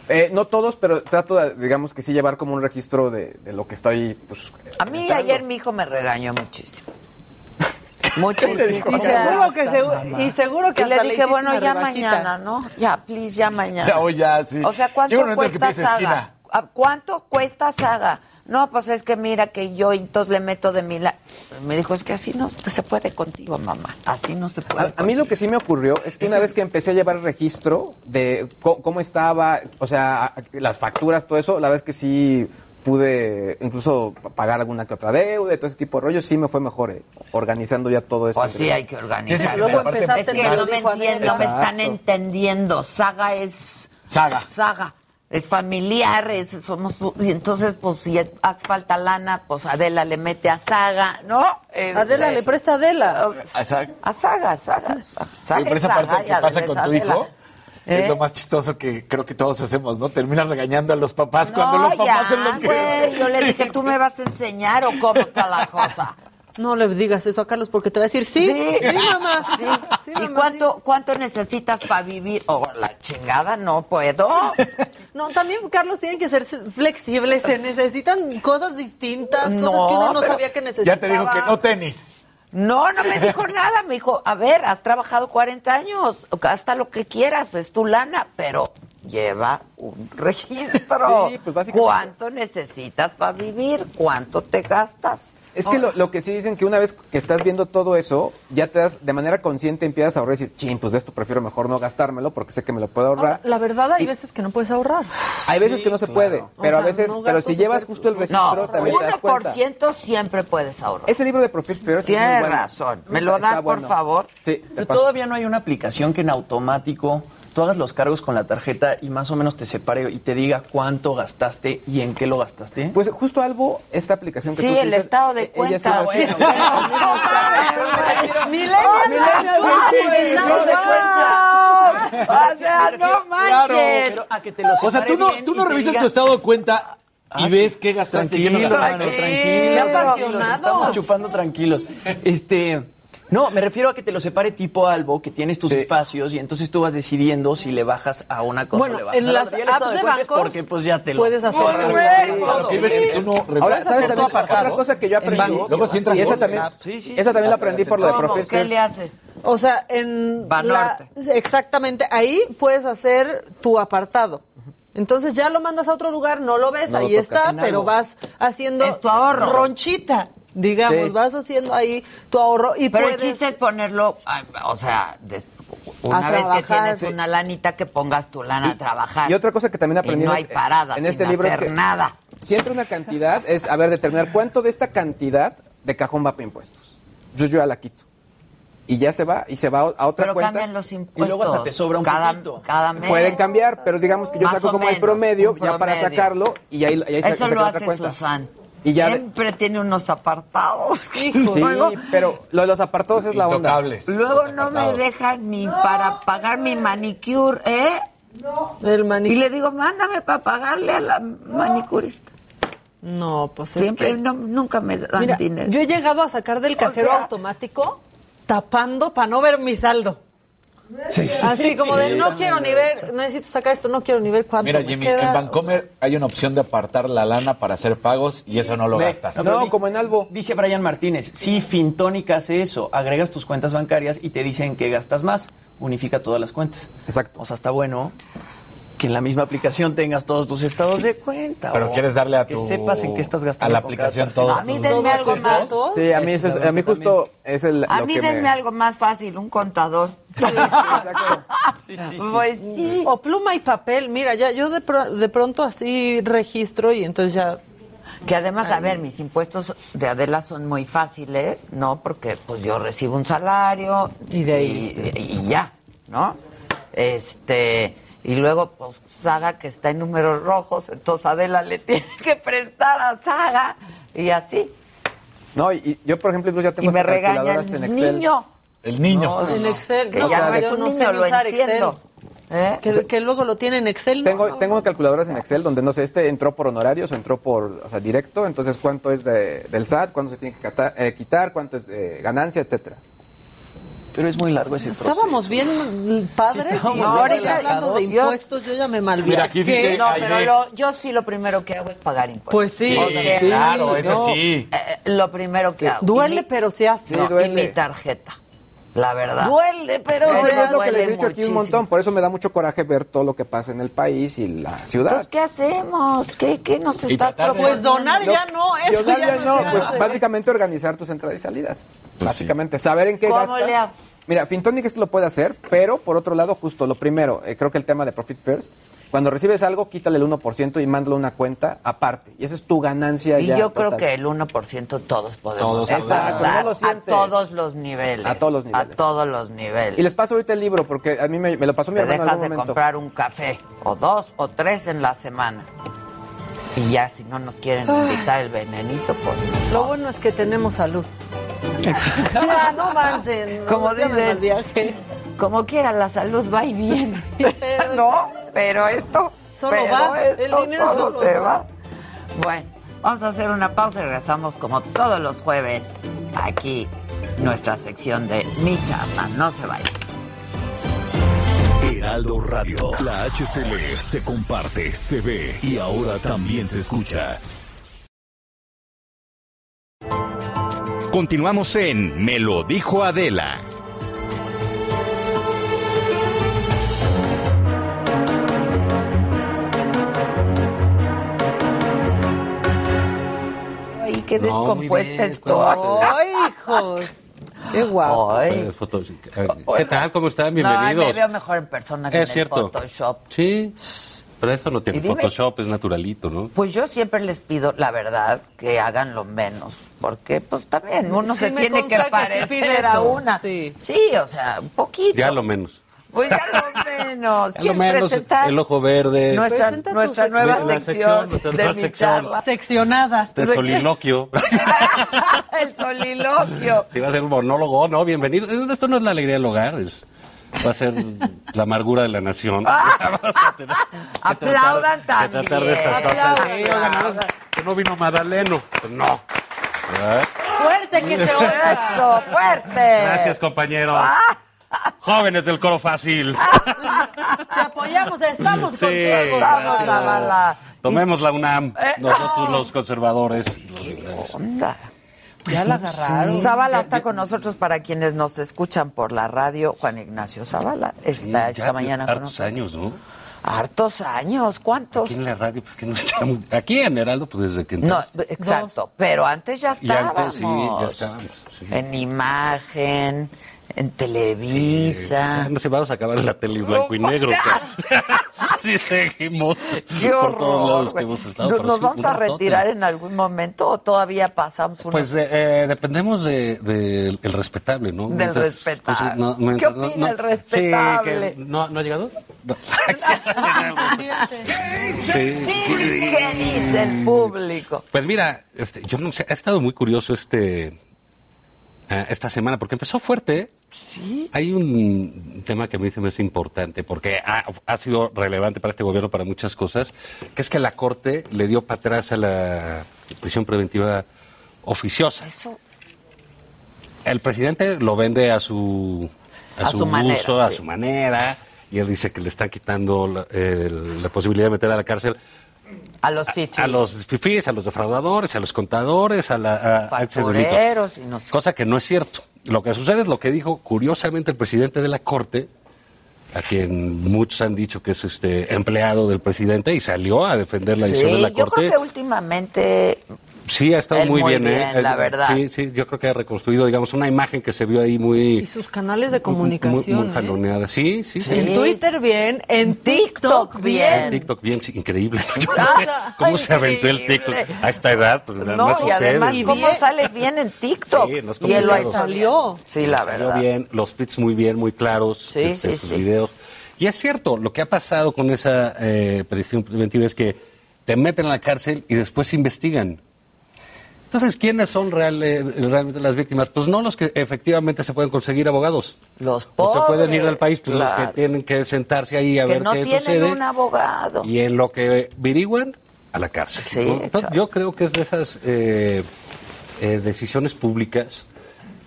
Eh, no todos, pero trato, de, digamos que sí llevar como un registro de, de lo que estoy, pues... A mí ayer mi hijo me regañó muchísimo. Muchísimo. Y seguro que seguro, y seguro que Que le dije, bueno, ya rebajita. mañana, ¿no? Ya, please, ya mañana. Ya, hoy ya, sí. O sea, ¿cuánto cuesta Saga? esquina. ¿A ¿Cuánto cuesta Saga? No, pues es que mira que yo entonces le meto de mi la... Me dijo, es que así no se puede contigo, mamá. Así no se puede. A, a mí lo que sí me ocurrió es que una vez que empecé a llevar registro de co- cómo estaba, o sea, las facturas, todo eso, la verdad es que sí pude incluso pa- pagar alguna que otra deuda y todo ese tipo de rollos, sí me fue mejor eh, organizando ya todo eso. Pues sí, hay que organizar. Luego empezaste es que no me no me están entendiendo. Saga es Saga. saga. Es familiar, es, somos, y entonces, pues, si hace falta lana, pues Adela le mete a Saga, ¿no? Adela le presta a Adela. Exacto. A Saga, Saga, Saga. Saga Oye, pero es esa Saga parte y que pasa con tu Adela. hijo ¿Eh? es lo más chistoso que creo que todos hacemos, ¿no? Terminas regañando a los papás cuando los papás ya, son los que... güey, <laughs> yo le dije, ¿tú me vas a enseñar o cómo está la cosa? No le digas eso a Carlos porque te va a decir sí, sí, mamá. Sí. Sí, ¿Y mamá, cuánto, cuánto necesitas para vivir? Oh, la chingada, no puedo. <laughs> No, también, Carlos, tienen que ser flexibles. Se necesitan cosas distintas, No, cosas que uno no sabía que necesitaba. Ya te digo que no tenis. No, no me dijo <laughs> nada. Me dijo, a ver, has trabajado 40 años, gasta lo que quieras, es tu lana, pero lleva un <laughs> registro. Sí, pues, básicamente. ¿Cuánto necesitas para vivir? ¿Cuánto te gastas? Es que lo, lo que sí dicen que una vez que estás viendo todo eso, ya te das, de manera consciente empiezas a ahorrar y decir, ching, pues de esto prefiero mejor no gastármelo porque sé que me lo puedo ahorrar. Ahora, la verdad, hay veces que no puedes ahorrar. Hay veces que no se puede, pero O a veces, no pero si llevas justo el registro No, también te das cuenta. 1% siempre puedes ahorrar. Ese libro de Profit First es muy Tienes bueno. razón. ¿Me lo das, por bueno. favor? Sí, te Pero paso. todavía no hay una aplicación que en automático tú hagas los cargos con la tarjeta y más o menos te separe y te diga cuánto gastaste y en qué lo gastaste. Pues justo algo, esta aplicación que Sí, tú el utilizas, estado de eh, ella sí cuenta. lo hace. O sea, no manches. Pero a que te lo O sea, tú no, tú no revisas diga- tu estado de cuenta y Ah, ves qué gastaste Tranquilo, tranquilo, tranquilo. apasionados. Estamos chupando tranquilos. Este, no, me refiero a que te lo separe tipo algo, que tienes tus espacios y entonces tú vas decidiendo si le bajas a una cosa Bueno, o le bajas en a la las otra. El estado apps de bancos porque pues ya te lo puedes hacer borras. güey, Sí, todo. todo. ¿Qué ves que tú no Ahora? ¿sabes también? apartado Otra cosa que yo en aprendí. banco. Luego sí entra y esa también, Sí, sí. esa también la aprendí por lo de ¿Cómo? Profit ¿Qué le haces? O sea, en Banorte. la- exactamente, ahí puedes hacer tu apartado. Entonces ya lo mandas a otro lugar, no lo ves, No ahí está, En pero vas haciendo Es tu ahorro. ronchita, digamos, Sí. vas haciendo ahí tu ahorro y Pero el chiste es ponerlo, ah, o sea, des- una A vez que tienes sí. una lanita que pongas tu lana a trabajar. Y otra cosa que también aprendí no en hay este- parada en este sin libro es hacer que nada. si entra una cantidad, es, a ver, determinar cuánto de esta cantidad de cajón va para impuestos. Yo, yo ya la quito. Y ya se va, y se va a otra Pero cuenta. cambian los impuestos. Y luego hasta te sobra un cada, poquito. Cada mes. Pueden cambiar, pero digamos que yo Más saco como el promedio, ya para sacarlo y ahí, y ahí se- Eso saca lo otra hace cuenta. Susan. Y ya de- Siempre tiene unos apartados. Sí, Luego, pero lo de los apartados es la onda. Luego no me apartados. deja ni para pagar mi manicure, ¿eh? el Y maní. le digo, mándame para pagarle a la manicurista. No, pues es Siempre, que- no, nunca me dan Mira, dinero. yo he llegado a sacar del cajero sea- automático tapando para no ver mi saldo. Sí, sí, Así como de no quiero ni ver, necesito sacar esto, no quiero ni ver cuánto Mira, me Jimmy, queda. en Bancomer hay una opción de apartar la lana para hacer pagos y eso no lo gastas. No, como en Albo. Dice Brian Martínez, sí, Fintónica hace eso. Agregas tus cuentas bancarias y te dicen que gastas más. Unifica todas las cuentas. Exacto. O sea, está bueno que en la misma aplicación tengas todos tus estados de cuenta. Pero o quieres darle a que tu sepas en qué estás a gastando. la con aplicación todos A mí tus- denme algo ¿Todos más. Sí, a mí, es- a mí justo es el, A lo mí que denme me... algo más fácil, un contador. Sí, sí, sí. Pues sí. O pluma y papel, mira, ya yo de, pro- de pronto así registro y entonces ya Que además, a ver, mis impuestos de Adela son muy fáciles, ¿no? Porque pues yo recibo un salario Y de ahí, y, y ya, ¿no? Este, y luego pues Saga que está en números rojos, entonces Adela le tiene que prestar a Saga y así. No, y, y yo, por ejemplo, incluso ya tengo Y me hasta regaña calculadoras el en Excel. niño. El niño. en Excel. que No, ya o sea, no es yo un no sé niño, ni lo usar entiendo. ¿Eh? Que, que luego lo tiene en Excel. ¿no? Tengo, tengo calculadoras en Excel donde no sé, este entró por honorarios o entró por o sea, directo, entonces cuánto es de- del SAT, cuánto se tiene que eh, quitar, cuánto es de ganancia, etcétera. Pero es muy largo ese Estábamos bien padres y estábamos ahora bien ya hablando de impuestos, yo ya me malviajé. Mira, aquí dice No, pero lo- yo sí lo primero que hago es pagar impuestos. Pues sí, O sea, sí, claro, ese no. sí. eh, lo primero que hago. Duele, mi- pero se hace. no, duele. Y mi tarjeta, la verdad. Duele, pero Eso se es lo que duele les he dicho aquí un muchísimo. montón, por eso me da mucho coraje ver todo lo que pasa en el país y la ciudad. Entonces, ¿qué hacemos? ¿Qué, qué nos Y estás de- Pues proponiendo? donar ya no, eso Donar ya ya no, pues hace. básicamente organizar tus entradas y salidas. Pues básicamente, saber en qué ¿Cómo gastas. le hago? Mira, Fintonic esto lo puede hacer, pero por otro lado, justo lo primero, eh, creo que el tema de Profit First, cuando recibes algo, quítale el 1% y mándalo a una cuenta aparte. Y esa es tu ganancia Y ya. yo creo que el 1% todos podemos Todos Exacto, no lo a todos los niveles. A todos los A niveles. todos los niveles. Y les paso ahorita el libro, porque a mí me, me lo pasó mi Te hermano dejas de momento. comprar un café, o dos, o tres en la semana. Y ya, si no nos quieren invitar el venenito, pues... Lo bueno es que tenemos salud. ya, <laughs> no manchen. Como ya me dicen. Como quiera, la salud va y viene. <laughs> no, pero esto... Solo pero va, el esto dinero solo solo se va. va. Bueno, vamos a hacer una pausa y regresamos como todos los jueves aquí, nuestra sección de Mi Charla. No se vayan. Heraldo Radio. La HCL se comparte, se ve y ahora también se escucha. Continuamos en Me lo dijo Adela. Qué No, descompuesta bien, estoy. ¡Ay, hijos! ¡Qué guapo! Ay. ¿Qué tal? ¿Cómo están? No, Bienvenidos. me veo mejor en persona que es en cierto. el Photoshop. Sí, pero eso no tiene dime- Photoshop, es naturalito, ¿no? Pues yo siempre les pido, la verdad, que hagan lo menos. Porque, pues también, uno Sí, se tiene que sí parecer a una. Sí. o sea, un poquito. Ya lo menos. Pues ya lo menos. Ya lo ¿Quieres menos, presentar el ojo verde. nuestra, nuestra nueva sección, sección, nuestra de nueva mi sección. charla? Seccionada. De soliloquio. <laughs> el soliloquio. Si va a ser un monólogo, no, bienvenido. Esto no es la alegría del hogar, es, va a ser la amargura de la nación. <laughs> Vamos a tener que Aplaudan tratar- que también. tratar de estas cosas. Aplaudan. Sí, oigan, no, que no vino Madaleno. Pues no. ¿Verdad? Fuerte que se oiga. Eso, fuerte. Gracias, compañeros. Ah. Jóvenes del coro fácil. Te apoyamos, estamos Sí, contigo. Vamos. Tomemos la UNAM, nosotros los conservadores. Onda. Ya la agarraron. Zavala está con nosotros para quienes nos escuchan por la radio. Juan Ignacio Zavala está esta mañana con hartos nosotros. años, ¿no? Hartos años, ¿cuántos? Aquí en la radio, pues que no estamos. Aquí en Heraldo, pues desde que No, entraste. exacto, pero antes ya Y estábamos. antes sí, ya estábamos. sí. En imagen, en Televisa. No sé, vamos a acabar en la tele en blanco y negro. <laughs> sí, seguimos Qué por todos lados que hemos estado. ¿Nos sí, vamos a retirar en algún momento o todavía pasamos unos... Pues eh, eh, dependemos de, de el respetable, ¿no? Del Mientras- respetable. pues, no, ¿Qué mientras- opina no- el respetable? Sí, que no, ¿no ha llegado? <laughs> <laughs> Sí. ¿Qué dice el público? Pues mira, este, yo no sé, ha estado muy curioso este eh, esta semana porque empezó fuerte. Sí. Hay un tema que a mí se me hace importante porque ha, ha sido relevante para este gobierno para muchas cosas, que es que la Corte le dio para atrás a la prisión preventiva oficiosa. Eso, El presidente lo vende a su, a A su, su manera, uso, a su manera, y él dice que le está quitando la posibilidad de meter a la cárcel a los fifis. a los fifís, a los defraudadores, a los contadores, a la a- y no sé. Cosa que no es cierto. Lo que sucede es lo que dijo curiosamente el presidente de la Corte, a quien muchos han dicho que es este empleado del presidente y salió a defender la decisión Sí, de la yo Corte. creo que últimamente Sí, ha estado Él muy, muy bien, ¿eh? bien, la Él- verdad. Sí, sí, yo creo que ha reconstruido, digamos, una imagen que se vio ahí muy... Y sus canales de muy- comunicación. Muy, ¿eh? jaloneada. Sí, sí, sí. En Twitter bien, en TikTok En bien. TikTok bien, sí, increíble. <laughs> Yo no sé cómo se aventó el TikTok a esta edad, pues nada No, más y ustedes. además, ¿cómo sales bien en TikTok? Sí, no es y él lo salió. Sí, la salió verdad. bien, los tweets muy bien, muy claros, Sí, este, sí, sus sí. videos. Y es cierto, lo que ha pasado con esa eh, prisión preventiva es que te meten a la cárcel y después investigan. Entonces, ¿quiénes son real- eh, realmente las víctimas? Pues no los que efectivamente se pueden conseguir abogados. Los O se pueden pobres, ir del país, pues los que tienen que sentarse ahí a que ver no qué tienen sucede. un abogado. Y en lo que averiguan, a la cárcel. Sí, ¿no? Entonces, yo creo que es de esas eh, eh, decisiones públicas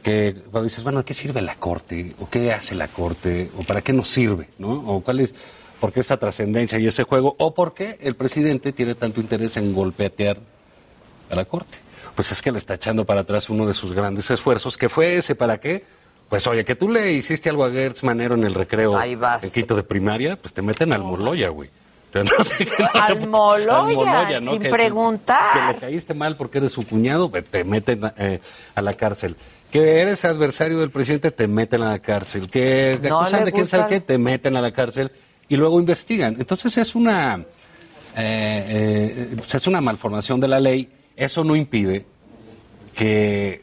que cuando dices, bueno, ¿a qué sirve la Corte? ¿O qué hace la Corte? ¿O para qué nos sirve? ¿no? ¿O cuál es, por qué esta trascendencia y ese juego? ¿O por qué el presidente tiene tanto interés en golpetear a la Corte? Pues es que le está echando para atrás uno de sus grandes esfuerzos, que fue ese, ¿para qué? Pues oye, que tú le hiciste algo a Gertz Manero en el recreo Ahí vas. en quinto de primaria, pues te meten al Moloya, güey. <laughs> No qué- Al Moloya, al Moloya, ¿no? sin Que- preguntar. Que le caíste mal porque eres su cuñado, te meten eh, a la cárcel. Que eres adversario del presidente, te meten a la cárcel. Que te No acusan de quién sabe qué, te meten a la cárcel y luego investigan. Entonces es una, eh, eh, pues, es una malformación de la ley. Eso no impide que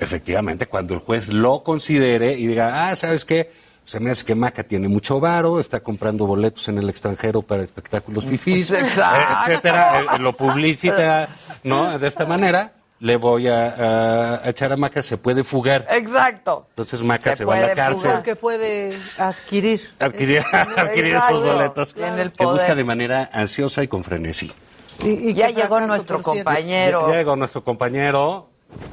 efectivamente cuando el juez lo considere y diga, ah, ¿sabes qué? Se me hace que Maca tiene mucho varo, está comprando boletos en el extranjero para espectáculos fifís, <laughs> etcétera, eh, lo publicita, ¿no? De esta manera, le voy a, a- a echar a Maca, se puede fugar. Exacto. Entonces Maca se, Se va a la cárcel. Porque puede adquirir. Adquirir, <laughs> adquirir esos boletos En el que busca de manera ansiosa y con frenesí. Y, ya llegó nuestro compañero. Ya llegó nuestro compañero.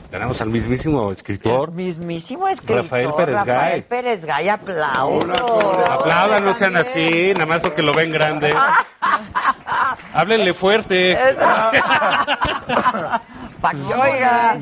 Tenemos al mismísimo escritor. Mismísimo escritor. Rafael Pérez Rafael Gay. Pérez Gay, aplausos. Aplaudan, no sean así, nada más porque lo ven grande. <laughs> Háblenle fuerte. <laughs> Pa' que oiga.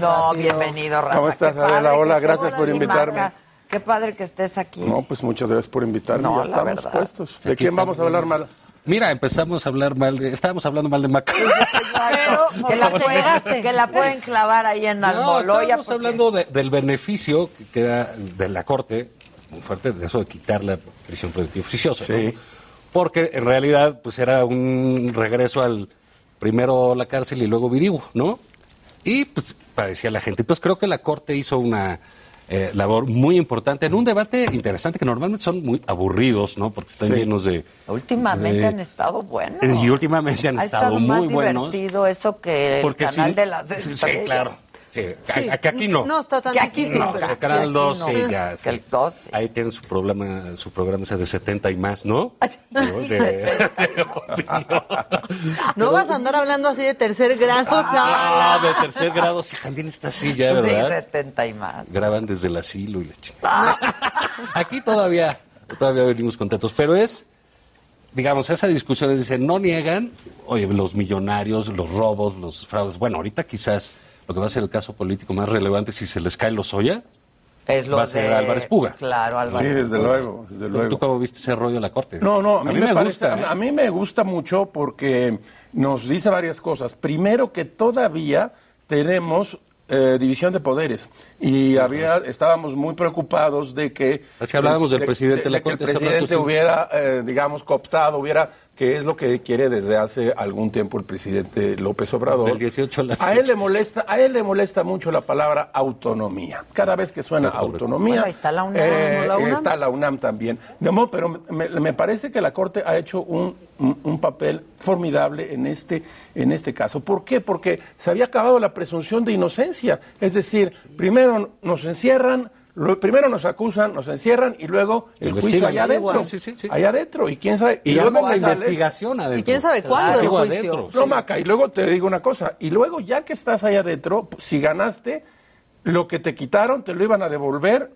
No, bienvenido, Rafa. ¿Cómo estás, Adela? Hola, gracias por invitarme. Qué padre que estés aquí. No, pues muchas gracias por invitarme. No, ya la estamos verdad. puestos. ¿De Aquí quién vamos a hablar mal? Mira, empezamos a hablar mal de. Estábamos hablando mal de Maca. Pero <laughs> que la, pueden, que la pueden clavar ahí en No, Almoloya. estábamos porque- hablando de- del beneficio que queda de la Corte, muy fuerte, de eso de quitar la prisión preventiva oficiosa. ¿no? Porque en realidad pues era un regreso al primero la cárcel y luego Virigo, ¿no? Y pues padecía la gente. Entonces creo que la Corte hizo una eh, labor muy importante en un debate interesante que normalmente son muy aburridos, ¿no? Porque están Sí. llenos de... Últimamente de- han estado buenos. <laughs> Y últimamente han ha estado, estado muy más buenos. divertido eso que el Porque canal sí, de las sí, sí, estrellas. claro. Sí, Sí. a- a- que aquí no. No está tan Que aquí difícil. no, pero- canal 2, no. sí, ya. Que el sí. 12. Ahí tienen su programa, su programa ese de 70 y más, ¿no? <laughs> ¿No? De-. <laughs> No vas a andar hablando así de tercer grado, Ah, de tercer grado, sí, también está así ya, Sí, ¿verdad? 70 y más. Graban desde el asilo y la chingada. <laughs> Aquí todavía, todavía venimos contentos, pero es, digamos, esa discusión es, dicen, no niegan, oye, los millonarios, los robos, los fraudes. Bueno, ahorita quizás lo que va a ser el caso político más relevante si se les cae los Oya, Es lo va a ser de Álvarez Puga. Claro, Álvarez. Sí, desde luego, desde luego. ¿Tú cómo viste ese rollo de la corte? No, no, a mí, me, parece- gusta. ¿eh? a mí me gusta mucho porque nos dice varias cosas. Primero que todavía tenemos eh, división de poderes y había estábamos muy preocupados de que Es que hablábamos del de- presidente de la que el Corte hace rato, presidente hubiera eh, digamos cooptado, hubiera que es lo que quiere desde hace algún tiempo el presidente López Obrador. Del 18 a la A él le molesta, a él le molesta mucho la palabra autonomía. Cada vez que suena Sí, autonomía, Bueno, ahí está la UNAM, eh, la UNAM. está la UNAM también. De modo, pero me, me parece que la Corte ha hecho un, un- un papel formidable en este, en este caso. ¿Por qué? Porque se había acabado la presunción de inocencia. Es decir, primero nos encierran, lo- primero nos acusan, nos encierran y luego el juicio allá adentro. Sí, sí, sí. Allá adentro. Y quién sabe. Y luego luego la sales- investigación adentro. ¿Y quién sabe cuándo el juicio? adentro, no. Maca, y luego te digo una cosa, y luego ya que estás ahí adentro, si ganaste, lo que te quitaron te lo iban a devolver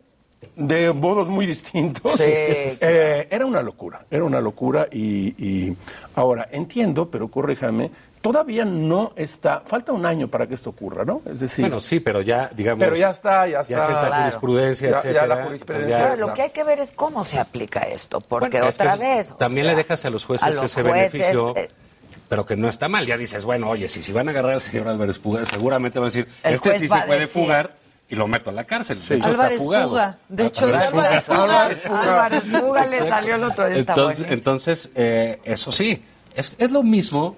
de modos muy distintos. Sí, <laughs> Eh, era una locura, era una locura y, y ahora entiendo, pero corríjame, todavía no está, falta un año para que esto ocurra, ¿no? Es decir, Bueno, sí, pero ya, digamos... pero ya está, ya está. Ya se está Claro. jurisprudencia, Ya- ya etcétera. la jurisprudencia Entonces lo que hay que ver es cómo se aplica esto, porque Bueno, es que otra vez. También sea, le dejas a los jueces a los ese jueces, beneficio, eh, pero que no está mal. Ya dices, bueno, oye, si, si van a agarrar al señor Álvarez Puga, seguramente van a decir, El este sí se puede decir. fugar y lo meto a la cárcel. De hecho, Álvarez está fugado. De hecho, Álvarez. Puga. Álvarez Puga le salió el otro día, está Entonces, entonces eh, eso sí, es, es lo mismo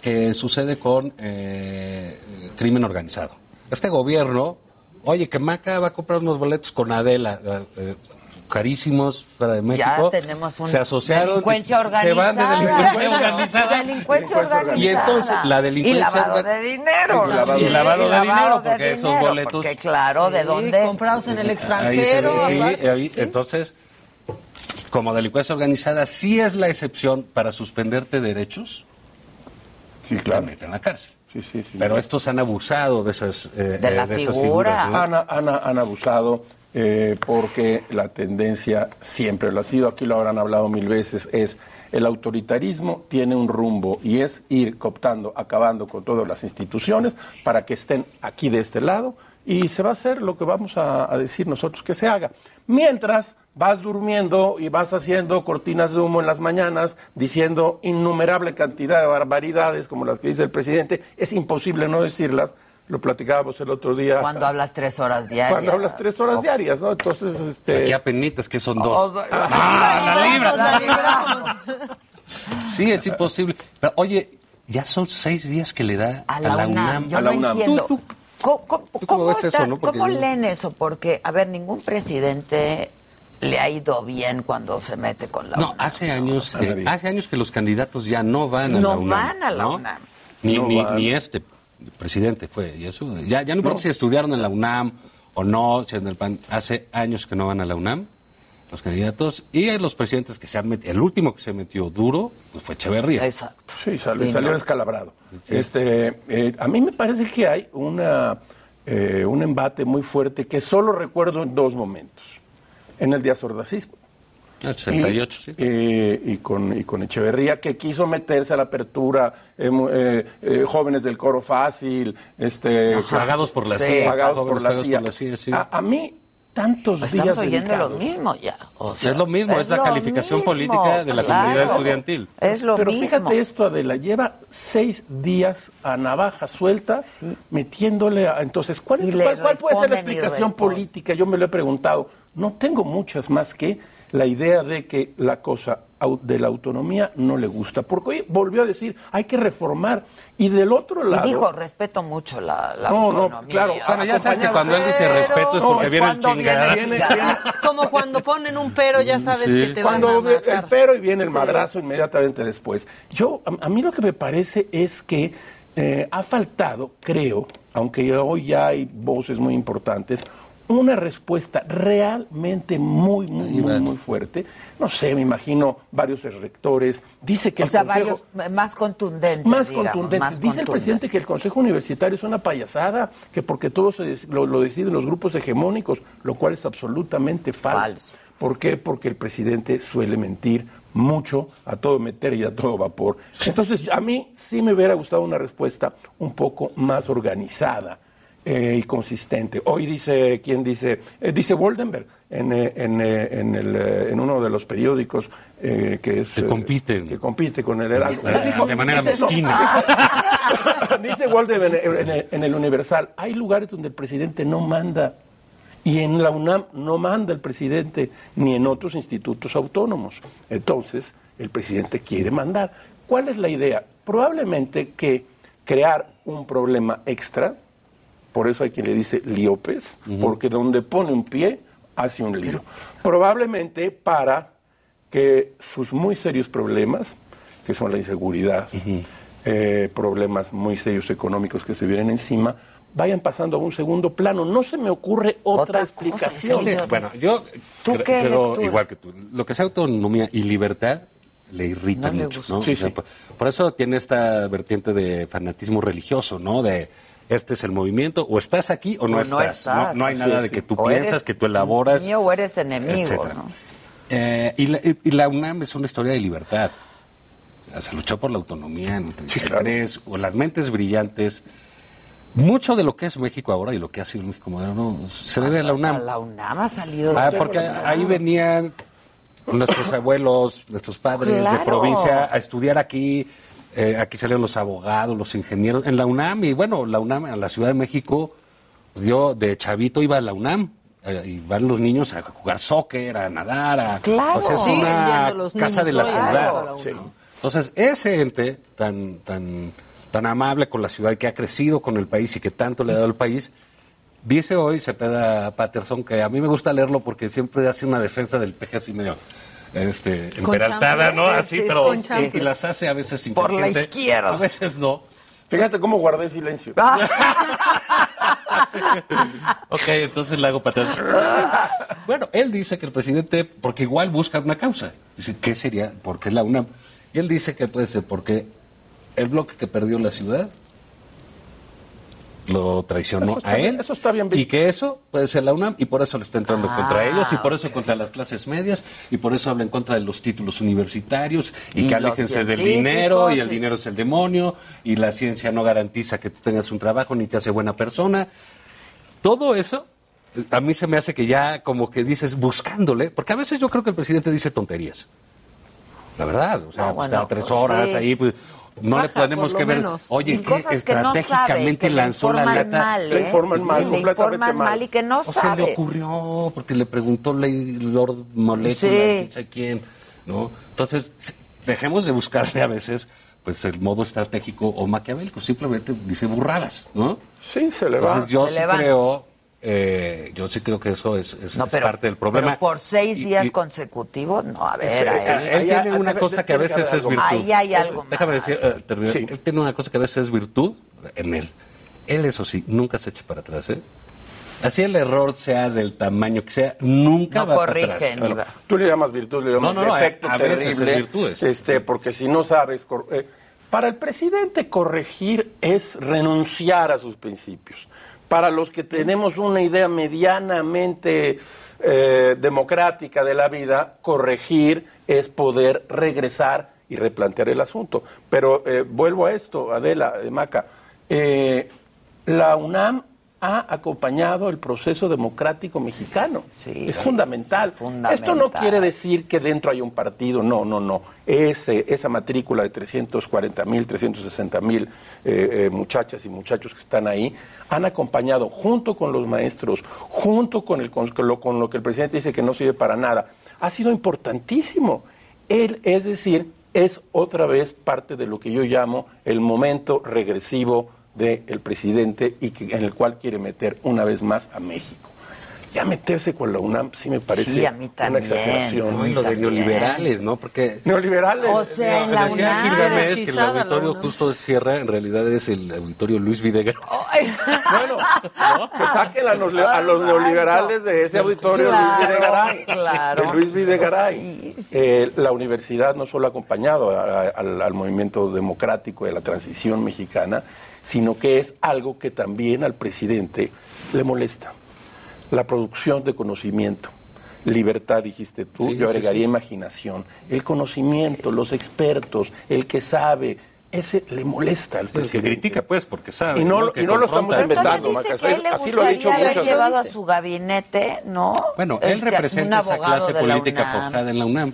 que sucede con eh, crimen organizado. Este gobierno, oye, que Maca va a comprar unos boletos con Adela. eh, eh, carísimos fuera de México. Ya tenemos un se asociaron, delincuencia se organizada. van de delincuencia organizada. Delincuencia organizada. Y entonces la delincuencia Y lavado de dinero. Y lavado, Sí, y lavado de lavado dinero, de porque esos dinero, boletos. porque claro, ¿de dónde? comprados en el Ahí extranjero. se ve, sí, aparte. ahí, entonces, como delincuencia organizada, sí es la excepción para suspenderte derechos. Sí, claro. Te meten en la cárcel. Sí, sí, sí. Pero estos han abusado de esas, eh, De eh, la esas figura. figuras. ¿no? Han, han- han abusado eh, porque la tendencia siempre lo ha sido, aquí lo habrán hablado mil veces, es el autoritarismo tiene un rumbo y es ir cooptando, acabando con todas las instituciones para que estén aquí de este lado y se va a hacer lo que vamos a, a decir nosotros que se haga. Mientras vas durmiendo y vas haciendo cortinas de humo en las mañanas diciendo innumerable cantidad de barbaridades como las que dice el presidente, es imposible no decirlas. Lo platicábamos el otro día. Cuando hablas tres horas diarias. Cuando hablas tres horas diarias, ¿no? Entonces, este... Aquí a penitas, que son dos. ¡Ah, la libra! La. Sí, es imposible. Pero, oye, ya son seis días que le da A la, UNAM. Yo A la no UNAM. entiendo. Tú- ¿Cómo, cómo- cómo cómo está- eso, no? Cómo yo- leen eso? Porque, a ver, ningún presidente le ha ido bien cuando se mete con la No, UNAM. hace años, que, hace años que los candidatos ya no van a No la UNAM. van a la ¿no? UNAM. Ni, No ni, van. ni este presidente fue. Y eso, ya, ya no importa No. si estudiaron en la UNAM o no, si en el PAN. Hace años que no van a la UNAM los candidatos y hay los presidentes que se han metido. El último que se metió duro pues, fue Echeverría. Exacto. Sí, salió, Sí, salió no. descalabrado. Este, eh, a mí me parece que hay una, eh, un embate muy fuerte que solo recuerdo en dos momentos. En el Díaz Ordazismo. El 68, sí. eh, y, con, y con Echeverría, que quiso meterse a la apertura, eh, eh, eh, jóvenes del coro fácil, este, Pagados por la Sí. CIA. pagados por la CIA. por la CIA, sí. a, a mí, tantos Pues días estamos oyendo lo dedicados. mismo ya. o Pues sea, es lo mismo, es la lo calificación mismo, política de la claro. comunidad estudiantil. Es lo Pero mismo. fíjate esto, Adela, lleva seis días a navaja suelta metiéndole a... Entonces, ¿cuál, es- Y cuál- cuál puede ser la y explicación política? Yo me lo he preguntado. No tengo muchas más que la idea de que la cosa de la autonomía no le gusta. Porque hoy volvió a decir, hay que reformar. Y del otro lado... Y dijo, respeto mucho la, la No, no, autonomía. claro, Bueno, ya sabes que cuando él dice respeto es No, porque es viene el cuando viene chingadazo. <laughs> Como cuando ponen un pero, ya sabes Sí. que te van a Cuando ve- matar. el pero y viene el madrazo inmediatamente después. Yo, a, a mí lo que me parece es que eh, ha faltado, creo, aunque hoy ya hay voces muy importantes, una respuesta realmente muy, muy, muy, muy fuerte. No sé, me imagino varios rectores. Dice que O el sea, Consejo- varios más contundentes. más digamos, contundente. más Dice el contundentes. presidente que el Consejo Universitario es una payasada, que porque todo se lo deciden los grupos hegemónicos, lo cual es absolutamente falso. Falso. ¿Por qué? Porque el presidente suele mentir mucho, a todo meter y a todo vapor. Entonces, a mí sí me hubiera gustado una respuesta un poco más organizada eh, y consistente. Hoy dice, ¿quién dice? Eh, dice Woldenberg en, eh, en, eh, en, el, en uno de los periódicos eh, que es... Que compiten. que compite con el Heraldo. De- manera dice- no, mezquina. <laughs> dice- el- en el Universal, hay lugares donde el presidente no manda. Y en la UNAM no manda el presidente, ni en otros institutos autónomos. Entonces, el presidente quiere mandar. ¿Cuál es la idea? Probablemente que crear un problema extra, por eso hay quien le dice liopes, porque donde pone un pie, hace un lío. Probablemente para que sus muy serios problemas, que son la inseguridad, eh, problemas muy serios económicos que se vienen encima, vayan pasando a un segundo plano. No se me ocurre otra, explicación. Bueno, yo ¿Tú cre- qué creo lectura? igual que tú. Lo que sea autonomía y libertad le irrita No mucho. ¿no? Sí, O sea, sí. por, por eso tiene esta vertiente de fanatismo religioso, ¿no? De este es el movimiento, o estás aquí o no, O no estás. No, hay Sí, nada sí. de que tú O piensas, eres que tú elaboras. mío o eres enemigo. Eh, y, la, y- la UNAM es una historia de libertad. Se luchó por la autonomía en el 33, o las mentes brillantes. Mucho de lo que es México ahora y lo que ha sido México moderno se debe a la UNAM. La UNAM ha salido. Ah, porque ahí venían nuestros abuelos, nuestros padres de provincia a estudiar aquí. Eh, aquí salieron los abogados, los ingenieros. En la UNAM, y bueno, la UNAM, a la Ciudad de México, yo de chavito iba a la UNAM. eh, y van los niños a jugar soccer, a nadar, a, Claro. o sea, es Siguen una los casa de la ciudad. Sí. Entonces, ese ente tan, tan, tan amable con la ciudad, que ha crecido con el país y que tanto le ha dado al país, Dice hoy Cepeda Patterson que a mí me gusta leerlo porque siempre hace una defensa del PG así medio este, emperaltada, ¿no? sí, Así, sí, pero sí, y las hace a veces Por la izquierda. A veces no. Fíjate cómo guardé silencio. <laughs> Ok, entonces le hago para atrás. Bueno, él dice que el presidente, porque igual busca una causa. Dice, ¿qué sería? ¿Por qué la UNAM? Y él dice que puede ser porque el bloque que perdió la ciudad lo traicionó a bien- él. eso está bien Y que eso puede ser la UNAM y por eso le está entrando Ah, contra ellos y por eso contra las clases medias y por eso habla en contra de los títulos universitarios y, Y que aléjense del dinero y el sí. dinero es el demonio y la ciencia no garantiza que tú tengas un trabajo ni te hace buena persona. Todo eso eh, a mí se me hace que ya como que dices buscándole, porque a veces yo creo que el presidente dice tonterías. La verdad, o sea, No, pues, bueno, está tres pues, horas sí. ahí, pues no le Baja, tenemos que ver, menos. oye, Y que cosas que no sabe, estratégicamente que le lanzó la informan lata. mal, ¿eh? Le informan mal, Le completamente informan mal. mal y que no O se le ocurrió porque le preguntó Ley Lord Molecula, Sí. quién sabe quién, ¿no? Entonces, dejemos de buscarle a veces pues el modo estratégico o maquiavélico, simplemente dice burradas, ¿no? Sí, se le va. Entonces yo Se sí le va. creo, eh, yo sí creo que eso es, es- No, es pero- parte del problema. Pero por seis días y- consecutivos, no, a ver, Sí, ahí, él, él tiene una cosa que a veces es virtud. Ahí hay algo Déjame más. decir, eh, terminar. Él tiene una cosa que a veces es virtud en él. Él, eso sí, nunca se echa para atrás, ¿eh? Así el error sea del tamaño que sea, nunca No va corrige, para atrás. ni va. tú le llamas virtud, le llamas No, no, no, defecto a- a veces terrible. virtudes. Este, porque si no sabes. eh, para el presidente, corregir es renunciar a sus principios. Para los que tenemos una idea medianamente eh, democrática de la vida, corregir es poder regresar y replantear el asunto. Pero eh, vuelvo a esto, Adela, eh, Maca. La UNAM ha acompañado el proceso democrático mexicano. es fundamental. Esto no quiere decir que dentro hay un partido, no, no, no. Ese, esa matrícula de 340 mil, 360 mil eh, eh, muchachas y muchachos que están ahí han acompañado junto con los maestros, junto con, el, con, lo, con lo que el presidente dice que no sirve para nada. Ha sido importantísimo. Él, es decir, es otra vez parte de lo que yo llamo el momento regresivo del presidente y que, en el cual quiere meter una vez más a México. Ya meterse con la UNAM sí me parece Sí, a mí una exageración. No, y lo de neoliberales, ¿no? Porque Neoliberales. O sea, en la UNAM. Gilgamesh que el auditorio justo de Sierra en realidad es el auditorio Luis Videgaray. Bueno, que saquen a los, a los neoliberales de ese auditorio Claro, Luis Videgaray. claro. De Luis Videgaray. Sí, sí. Eh, la universidad no solo ha acompañado a- a- al, al movimiento democrático y a la transición mexicana, sino que es algo que también al presidente le molesta. La producción de conocimiento. Libertad, dijiste tú, Sí, yo agregaría sí. imaginación. El conocimiento, los expertos, el que sabe, ese le molesta al El que presidente. critica, pues, porque sabe. Y no, y lo estamos inventando, Entonces dice Maca, que a él le así lo ha dicho muchas llevado a veces. su gabinete, ¿no? Bueno, él Este, representa esa clase política forjada en la UNAM.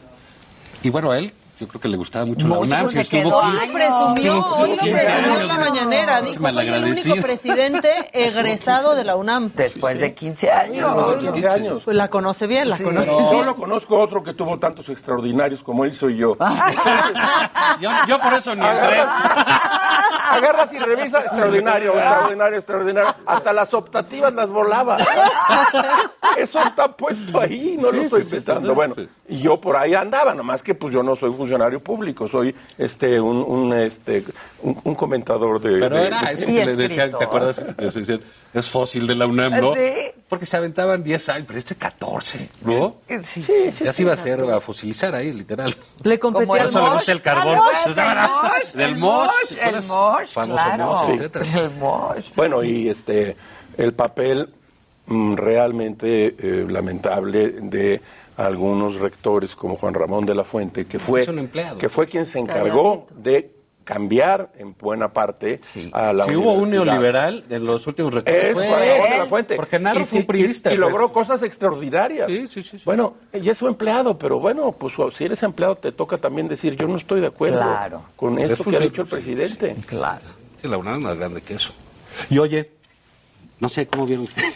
Y bueno, a él, yo creo que le gustaba mucho, Mucho, la UNAM. se quedó quince- años. Presumió, hoy lo 15 presumió en la mañanera. Dijo, soy el único presidente <laughs> egresado de la UNAM. Después de 15 años. 15 años. Pues la conoce bien, la conoce Yo bien. lo conozco otro que tuvo tantos extraordinarios como él soy yo. <laughs> Yo, yo por eso ni entré. <laughs> Agarras y revisa extraordinario, extraordinario, extraordinario. Hasta las optativas las volaba. Eso está puesto ahí, no lo estoy inventando. Bueno, y yo por ahí andaba, nomás que pues yo no soy funcionario público, soy este un, un, este un, un comentador de. Pero de- era de- eso que le decían, ¿te acuerdas? Decían, es fósil de la UNAM, ¿no? Sí. Porque se aventaban 10 años, pero este 14, ¿no? Sí, Ya se iba a hacer, a fosilizar ahí, literal. Le competía el el carbón. Pues, el Mosh, del el Mosh, el Mosh, Famoso claro. Mosh, Sí. etcétera. <laughs> El Mosh. Bueno, y este el papel mm, realmente eh, lamentable de algunos rectores como Juan Ramón de la Fuente, que fue, Es un empleado. que fue quien se encargó de cambiar en buena parte a la Si hubo un neoliberal de los últimos rectores, Es fue de la Fuente. Porque Narro y, fue un sí, priista. y- y pues. logró cosas extraordinarias. Sí, sí, sí, sí. Bueno, y es su empleado, pero bueno, pues si eres empleado te toca también decir, yo no estoy de acuerdo Claro. con Es esto que ha dicho el presidente. Claro. Sí, la UNAM es más grande que eso. Y oye, no sé cómo vieron ustedes.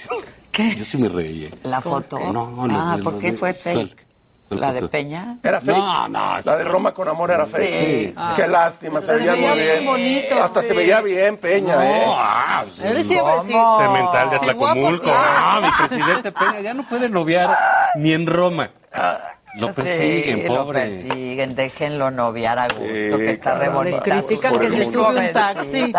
¿Qué? Yo sí me reí. ¿eh? La foto. No, no, Ah, no, ¿por qué no, fue no, fake? ¿La de <laughs> Peña? Era fake. No, no. La de Roma con amor era fake. Sí, Sí. Qué lástima, se veía muy bien. muy bonito, Hasta se sí. veía bien Peña, No, ¿eh? ah, Él siempre sí. Cemental de Sí, Atlacomulco. sí. Ah, mi presidente Peña ya no puede noviar ni en Roma. Lo persiguen, Sí, lo pobre. persiguen, déjenlo noviar a gusto, Sí, que está re bonita. Le critican que se sube un taxi.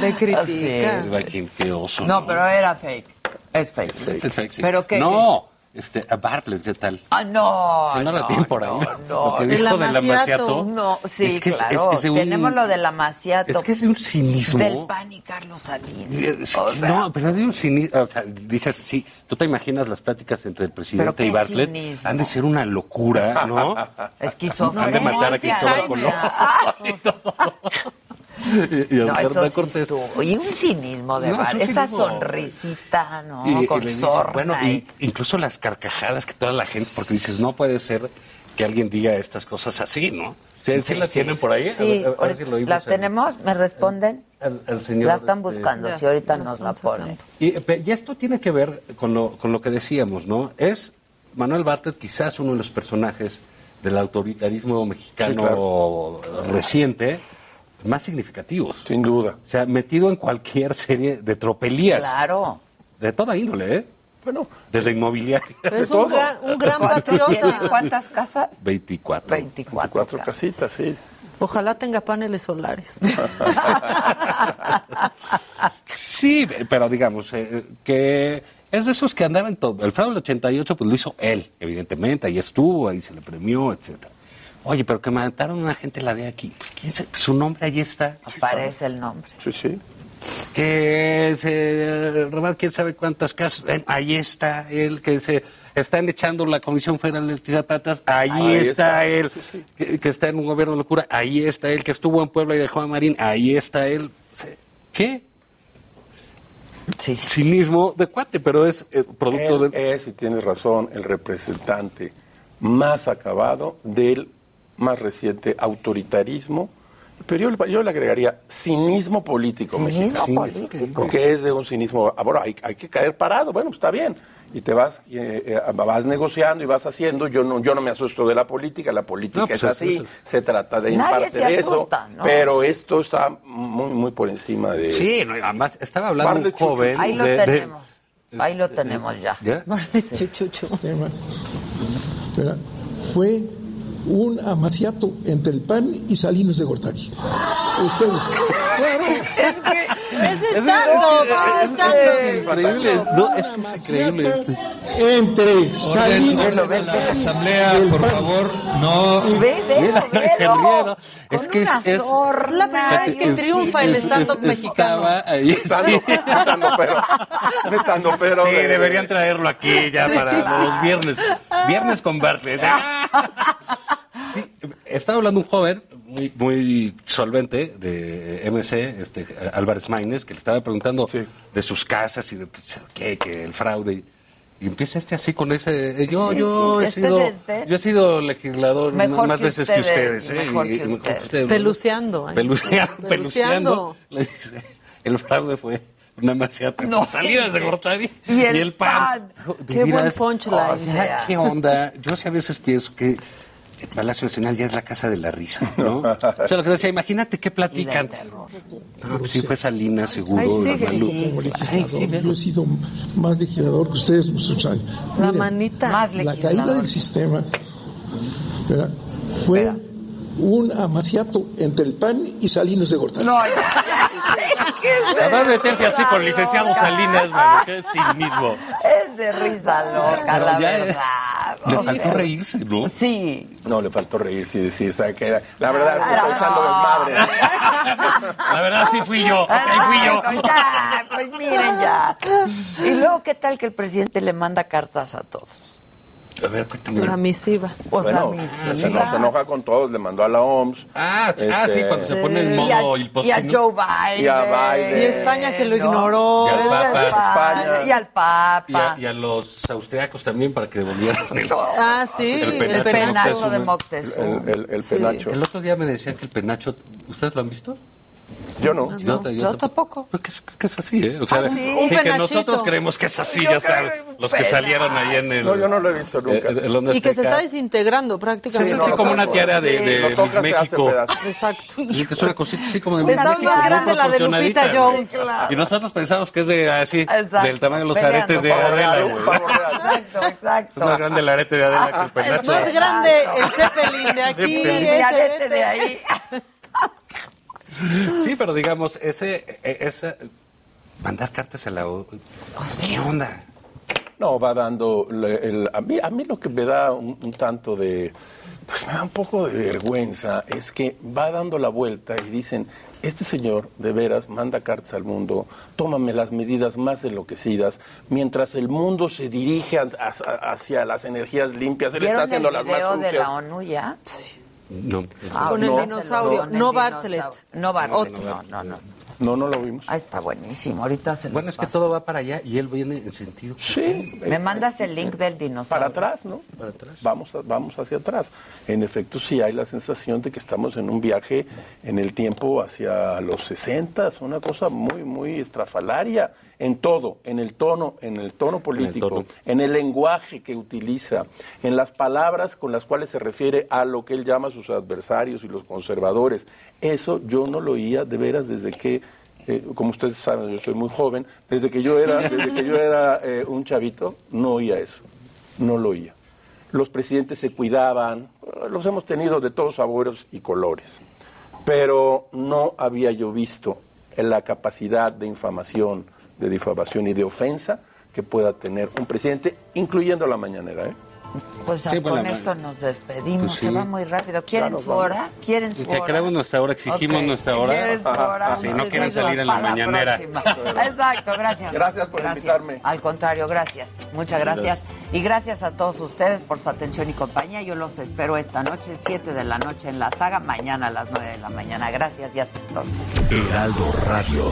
Le critican. Feoso, No, pero era fake. Es fake. Es fake, sí. ¿Pero qué? No, este, a Bartlett, ¿qué tal? Ah, no. Que no la no, tienen por ahí. no, Lo que no. dijo El del amaciato. No, sí, es que es- claro. es- es un- Tenemos lo del amaciato. Es que es un cinismo. Del PAN y Carlos Salinas. Es O que sea, no, pero de un cinismo. O sea, dices, sí, tú te imaginas las pláticas entre el presidente y Bartlett. cinismo. Han de ser una locura, ¿no? Esquizofrenia. Han de matar a Cristóbal Colón. <laughs> <laughs> Y, y a No, Hernán eso sí Cortés. estuvo. Y un cinismo de No, Bar- es un Esa cinismo. sonrisita, ¿no? Y- Con sorna. bueno, y- y incluso las carcajadas que toda la gente, porque dices, no puede ser que alguien diga estas cosas así, ¿no? ¿Sí, sí Sí, las sí, tienen sí. por ahí? A Sí, ver, a ver ahorita- si lo oímos ¿Las tenemos? ¿Me responden? al- al señor, la están este, buscando, Ya, si ahorita nos la ponen. Y, pe- y esto tiene que ver con lo, con lo que decíamos, ¿no? Es Manuel Bartlett quizás uno de los personajes del autoritarismo mexicano reciente más significativos. Sin duda. O sea, metido en cualquier serie de tropelías. Claro. De toda índole, ¿eh? Bueno. Desde inmobiliaria. Es un gran, un gran ¿Tiene patriota. ¿Cuántas casas? 24. 24. Cuatro casitas, sí. Ojalá tenga paneles solares. <laughs> Sí, pero digamos, eh, que es de esos que andaban todo. El fraude del 88, pues lo hizo él, evidentemente, ahí estuvo, ahí se le premió, etcétera. Oye, pero que mataron a una gente la de aquí. Pues, ¿quién sabe? Su nombre ahí está. Aparece el nombre. Sí, sí. Que se robaron quién sabe cuántas casas. Ven, ahí está él, que se están echando la Comisión Federal de Electricidad Patas. Ahí, Ahí está, está. él, que, que está en un gobierno de locura. Ahí está él, que estuvo en Puebla y dejó a Marín. Ahí está él. ¿Qué? Cinismo de cuate, pero es eh, producto Él de... es, y tienes razón, el representante más acabado del más reciente autoritarismo, pero yo, yo le agregaría cinismo político Cinismo mexicano. político. Que es de un cinismo, ah, bueno, hay, hay que caer parado, bueno, está bien. Y te vas, eh, eh, vas negociando y vas haciendo. Yo no, yo no me asusto de la política, la política No, pues es es así, se trata de Nadie se eso. asusta, ¿no? Pero esto está muy, muy por encima de. Sí, no, además estaba hablando un Bartlett Chuchu. joven... Ahí lo de- de- tenemos. Ahí lo tenemos ya. ¿Ya? <laughs> ¿verdad? fue un amaciato entre el PAN y Salinas de Gortari. Ustedes. Claro. Es que es estando, es estando. Increíble, no, es que es increíble. Entre Salinas orden a la asamblea, por favor, no. Y ve, ve, Es que es- la primera vez que Es- triunfa el stand-up es- mexicano. Estaba ahí, Estando, sí. estando pero, estando pero. Sí, de- deberían traerlo aquí ya para los viernes. Viernes con Bartlett. <laughs> Sí, estaba hablando un joven muy, muy solvente de MC, este, Álvarez Maínez, que le estaba preguntando de sus casas y de qué, que el fraude. Y empieza este así con ese. eh, Yo, Sí, yo sí, he sido, yo he sido legislador Mejor más que veces que ustedes, ¿eh? mejor Y- que y. Peluceando. ¿eh? Peluceando, Peluceando. peluceando. Le dice, el fraude fue una maciata. No. <laughs> Salidas de Gortari Y el pan. Qué buen punchline. o sea, ¿Qué onda? Yo sí a veces pienso que el Palacio Nacional ya es la casa de la risa, <laughs> ¿no? O sea, lo que decía, imagínate qué platican. No, pues sí fue Salinas, seguro. Ay, la sí, yo he sido más legislador que ustedes muchos años. La Miren, manita. Más la caída del sistema ¿verdad? fue un amaciato entre el PAN y Salinas de Gortari. No, ya, ya. <laughs> ¿Qué es de Además meterse así con risa licenciado loca? <laughs> Salinas, mano, que es cinismo. Es de risa loca, la verdad. Le O faltó reírse, ¿no? Sí. No, le faltó reírse y decir, ¿sabe qué? era? La verdad Ah, estoy echando desmadre. La verdad sí fui yo, ahí fui yo. Ya, pues miren ya. Y luego, ¿qué tal que el presidente le manda cartas a todos? A ver, cuéntame. La misiva. Pues Bueno, la se, misiva. se enoja con todos, le mandó a la OMS. Ah, sí, ah, sí, cuando se pone en Y modo a, il y a Joe Biden. Y a Biden. Y España que lo ¿no? ignoró. Y al Papa. España. Y al Papa. Y a, y a los austriacos también para que devolvieran el, Ah, sí, El el, penacho penacho. Penacho de El, Moctezuma. el, el penacho. el otro día me decían que el penacho, ¿ustedes lo han visto? Yo no. Yo, yo Yo tampoco. Pues que, es- que es así, ¿eh? O sea, Ah, sí. sí, que nosotros creemos que es así, Yo ya sabes. Los que salieron ahí en el. No, yo no lo he visto nunca. eh, el Y que se está desintegrando prácticamente. Sí, sí, como una tiara de, de Miss México. Exacto. <laughs> Sí, que es una cosita así como de Miss México, más muy grande la de Lupita. Jones. Claro. Y nosotros pensamos que es de así, del tamaño de los aretes de Adela, güey. Exacto, exacto. Es más grande el arete de Adela que el penacho. Más grande el Zeppelin de aquí. Y arete de ahí. <laughs> Sí, pero digamos, ese, e- ese mandar cartas a la ¿Qué onda? No, va dando. le- el- a, mí, a mí lo que me da un, un tanto de. Pues me da un poco de vergüenza. Es que va dando la vuelta y dicen: Este señor, de veras, manda cartas al mundo, tómame las medidas más enloquecidas, mientras el mundo se dirige a- a- hacia las energías limpias, él está ¿Vieron haciendo el las más video de sucias. la ONU ya? No. Ah, Con el no. dinosaurio, no dinosaurio. Bartlett. No Bartlett, Otro. no, no, no. No, no lo vimos. Ah, está buenísimo. Ahorita se Bueno, es que todo va para allá y él viene en sentido. Sí. Me mandas el link del dinosaurio. Para atrás, ¿no? Para atrás. Vamos, a- vamos hacia atrás. En efecto, sí hay la sensación de que estamos en un viaje en el tiempo hacia los 60, una cosa muy, muy estrafalaria en todo, en el tono, en el tono político, tono. en el lenguaje que utiliza, en las palabras con las cuales se refiere a lo que él llama sus adversarios y los conservadores. Eso yo no lo oía de veras desde que eh, como ustedes saben, yo soy muy joven, desde que yo era, <laughs> desde que yo era eh, un chavito, no oía eso, no lo oía. Los presidentes se cuidaban, los hemos tenido de todos sabores y colores, pero no había yo visto en la capacidad de infamación, de difamación y de ofensa que pueda tener un presidente, incluyendo la mañanera. ¿eh? Pues Sí, con bueno, esto nos despedimos. Pues sí. Se va muy rápido. ¿Quieren Claro, su vamos. hora? ¿Quieren su Y que hora? queremos nuestra hora, exigimos nuestra hora. ¿Quieren su hora? Si no Sí, quieren salir en la mañanera. <laughs> Exacto, gracias. Gracias por invitarme. Al contrario, gracias. Muchas gracias. Y gracias a todos ustedes por su atención y compañía. Yo los espero esta noche, 7 de la noche en la saga, mañana a las 9 de la mañana. Gracias y hasta entonces. Heraldo Radio.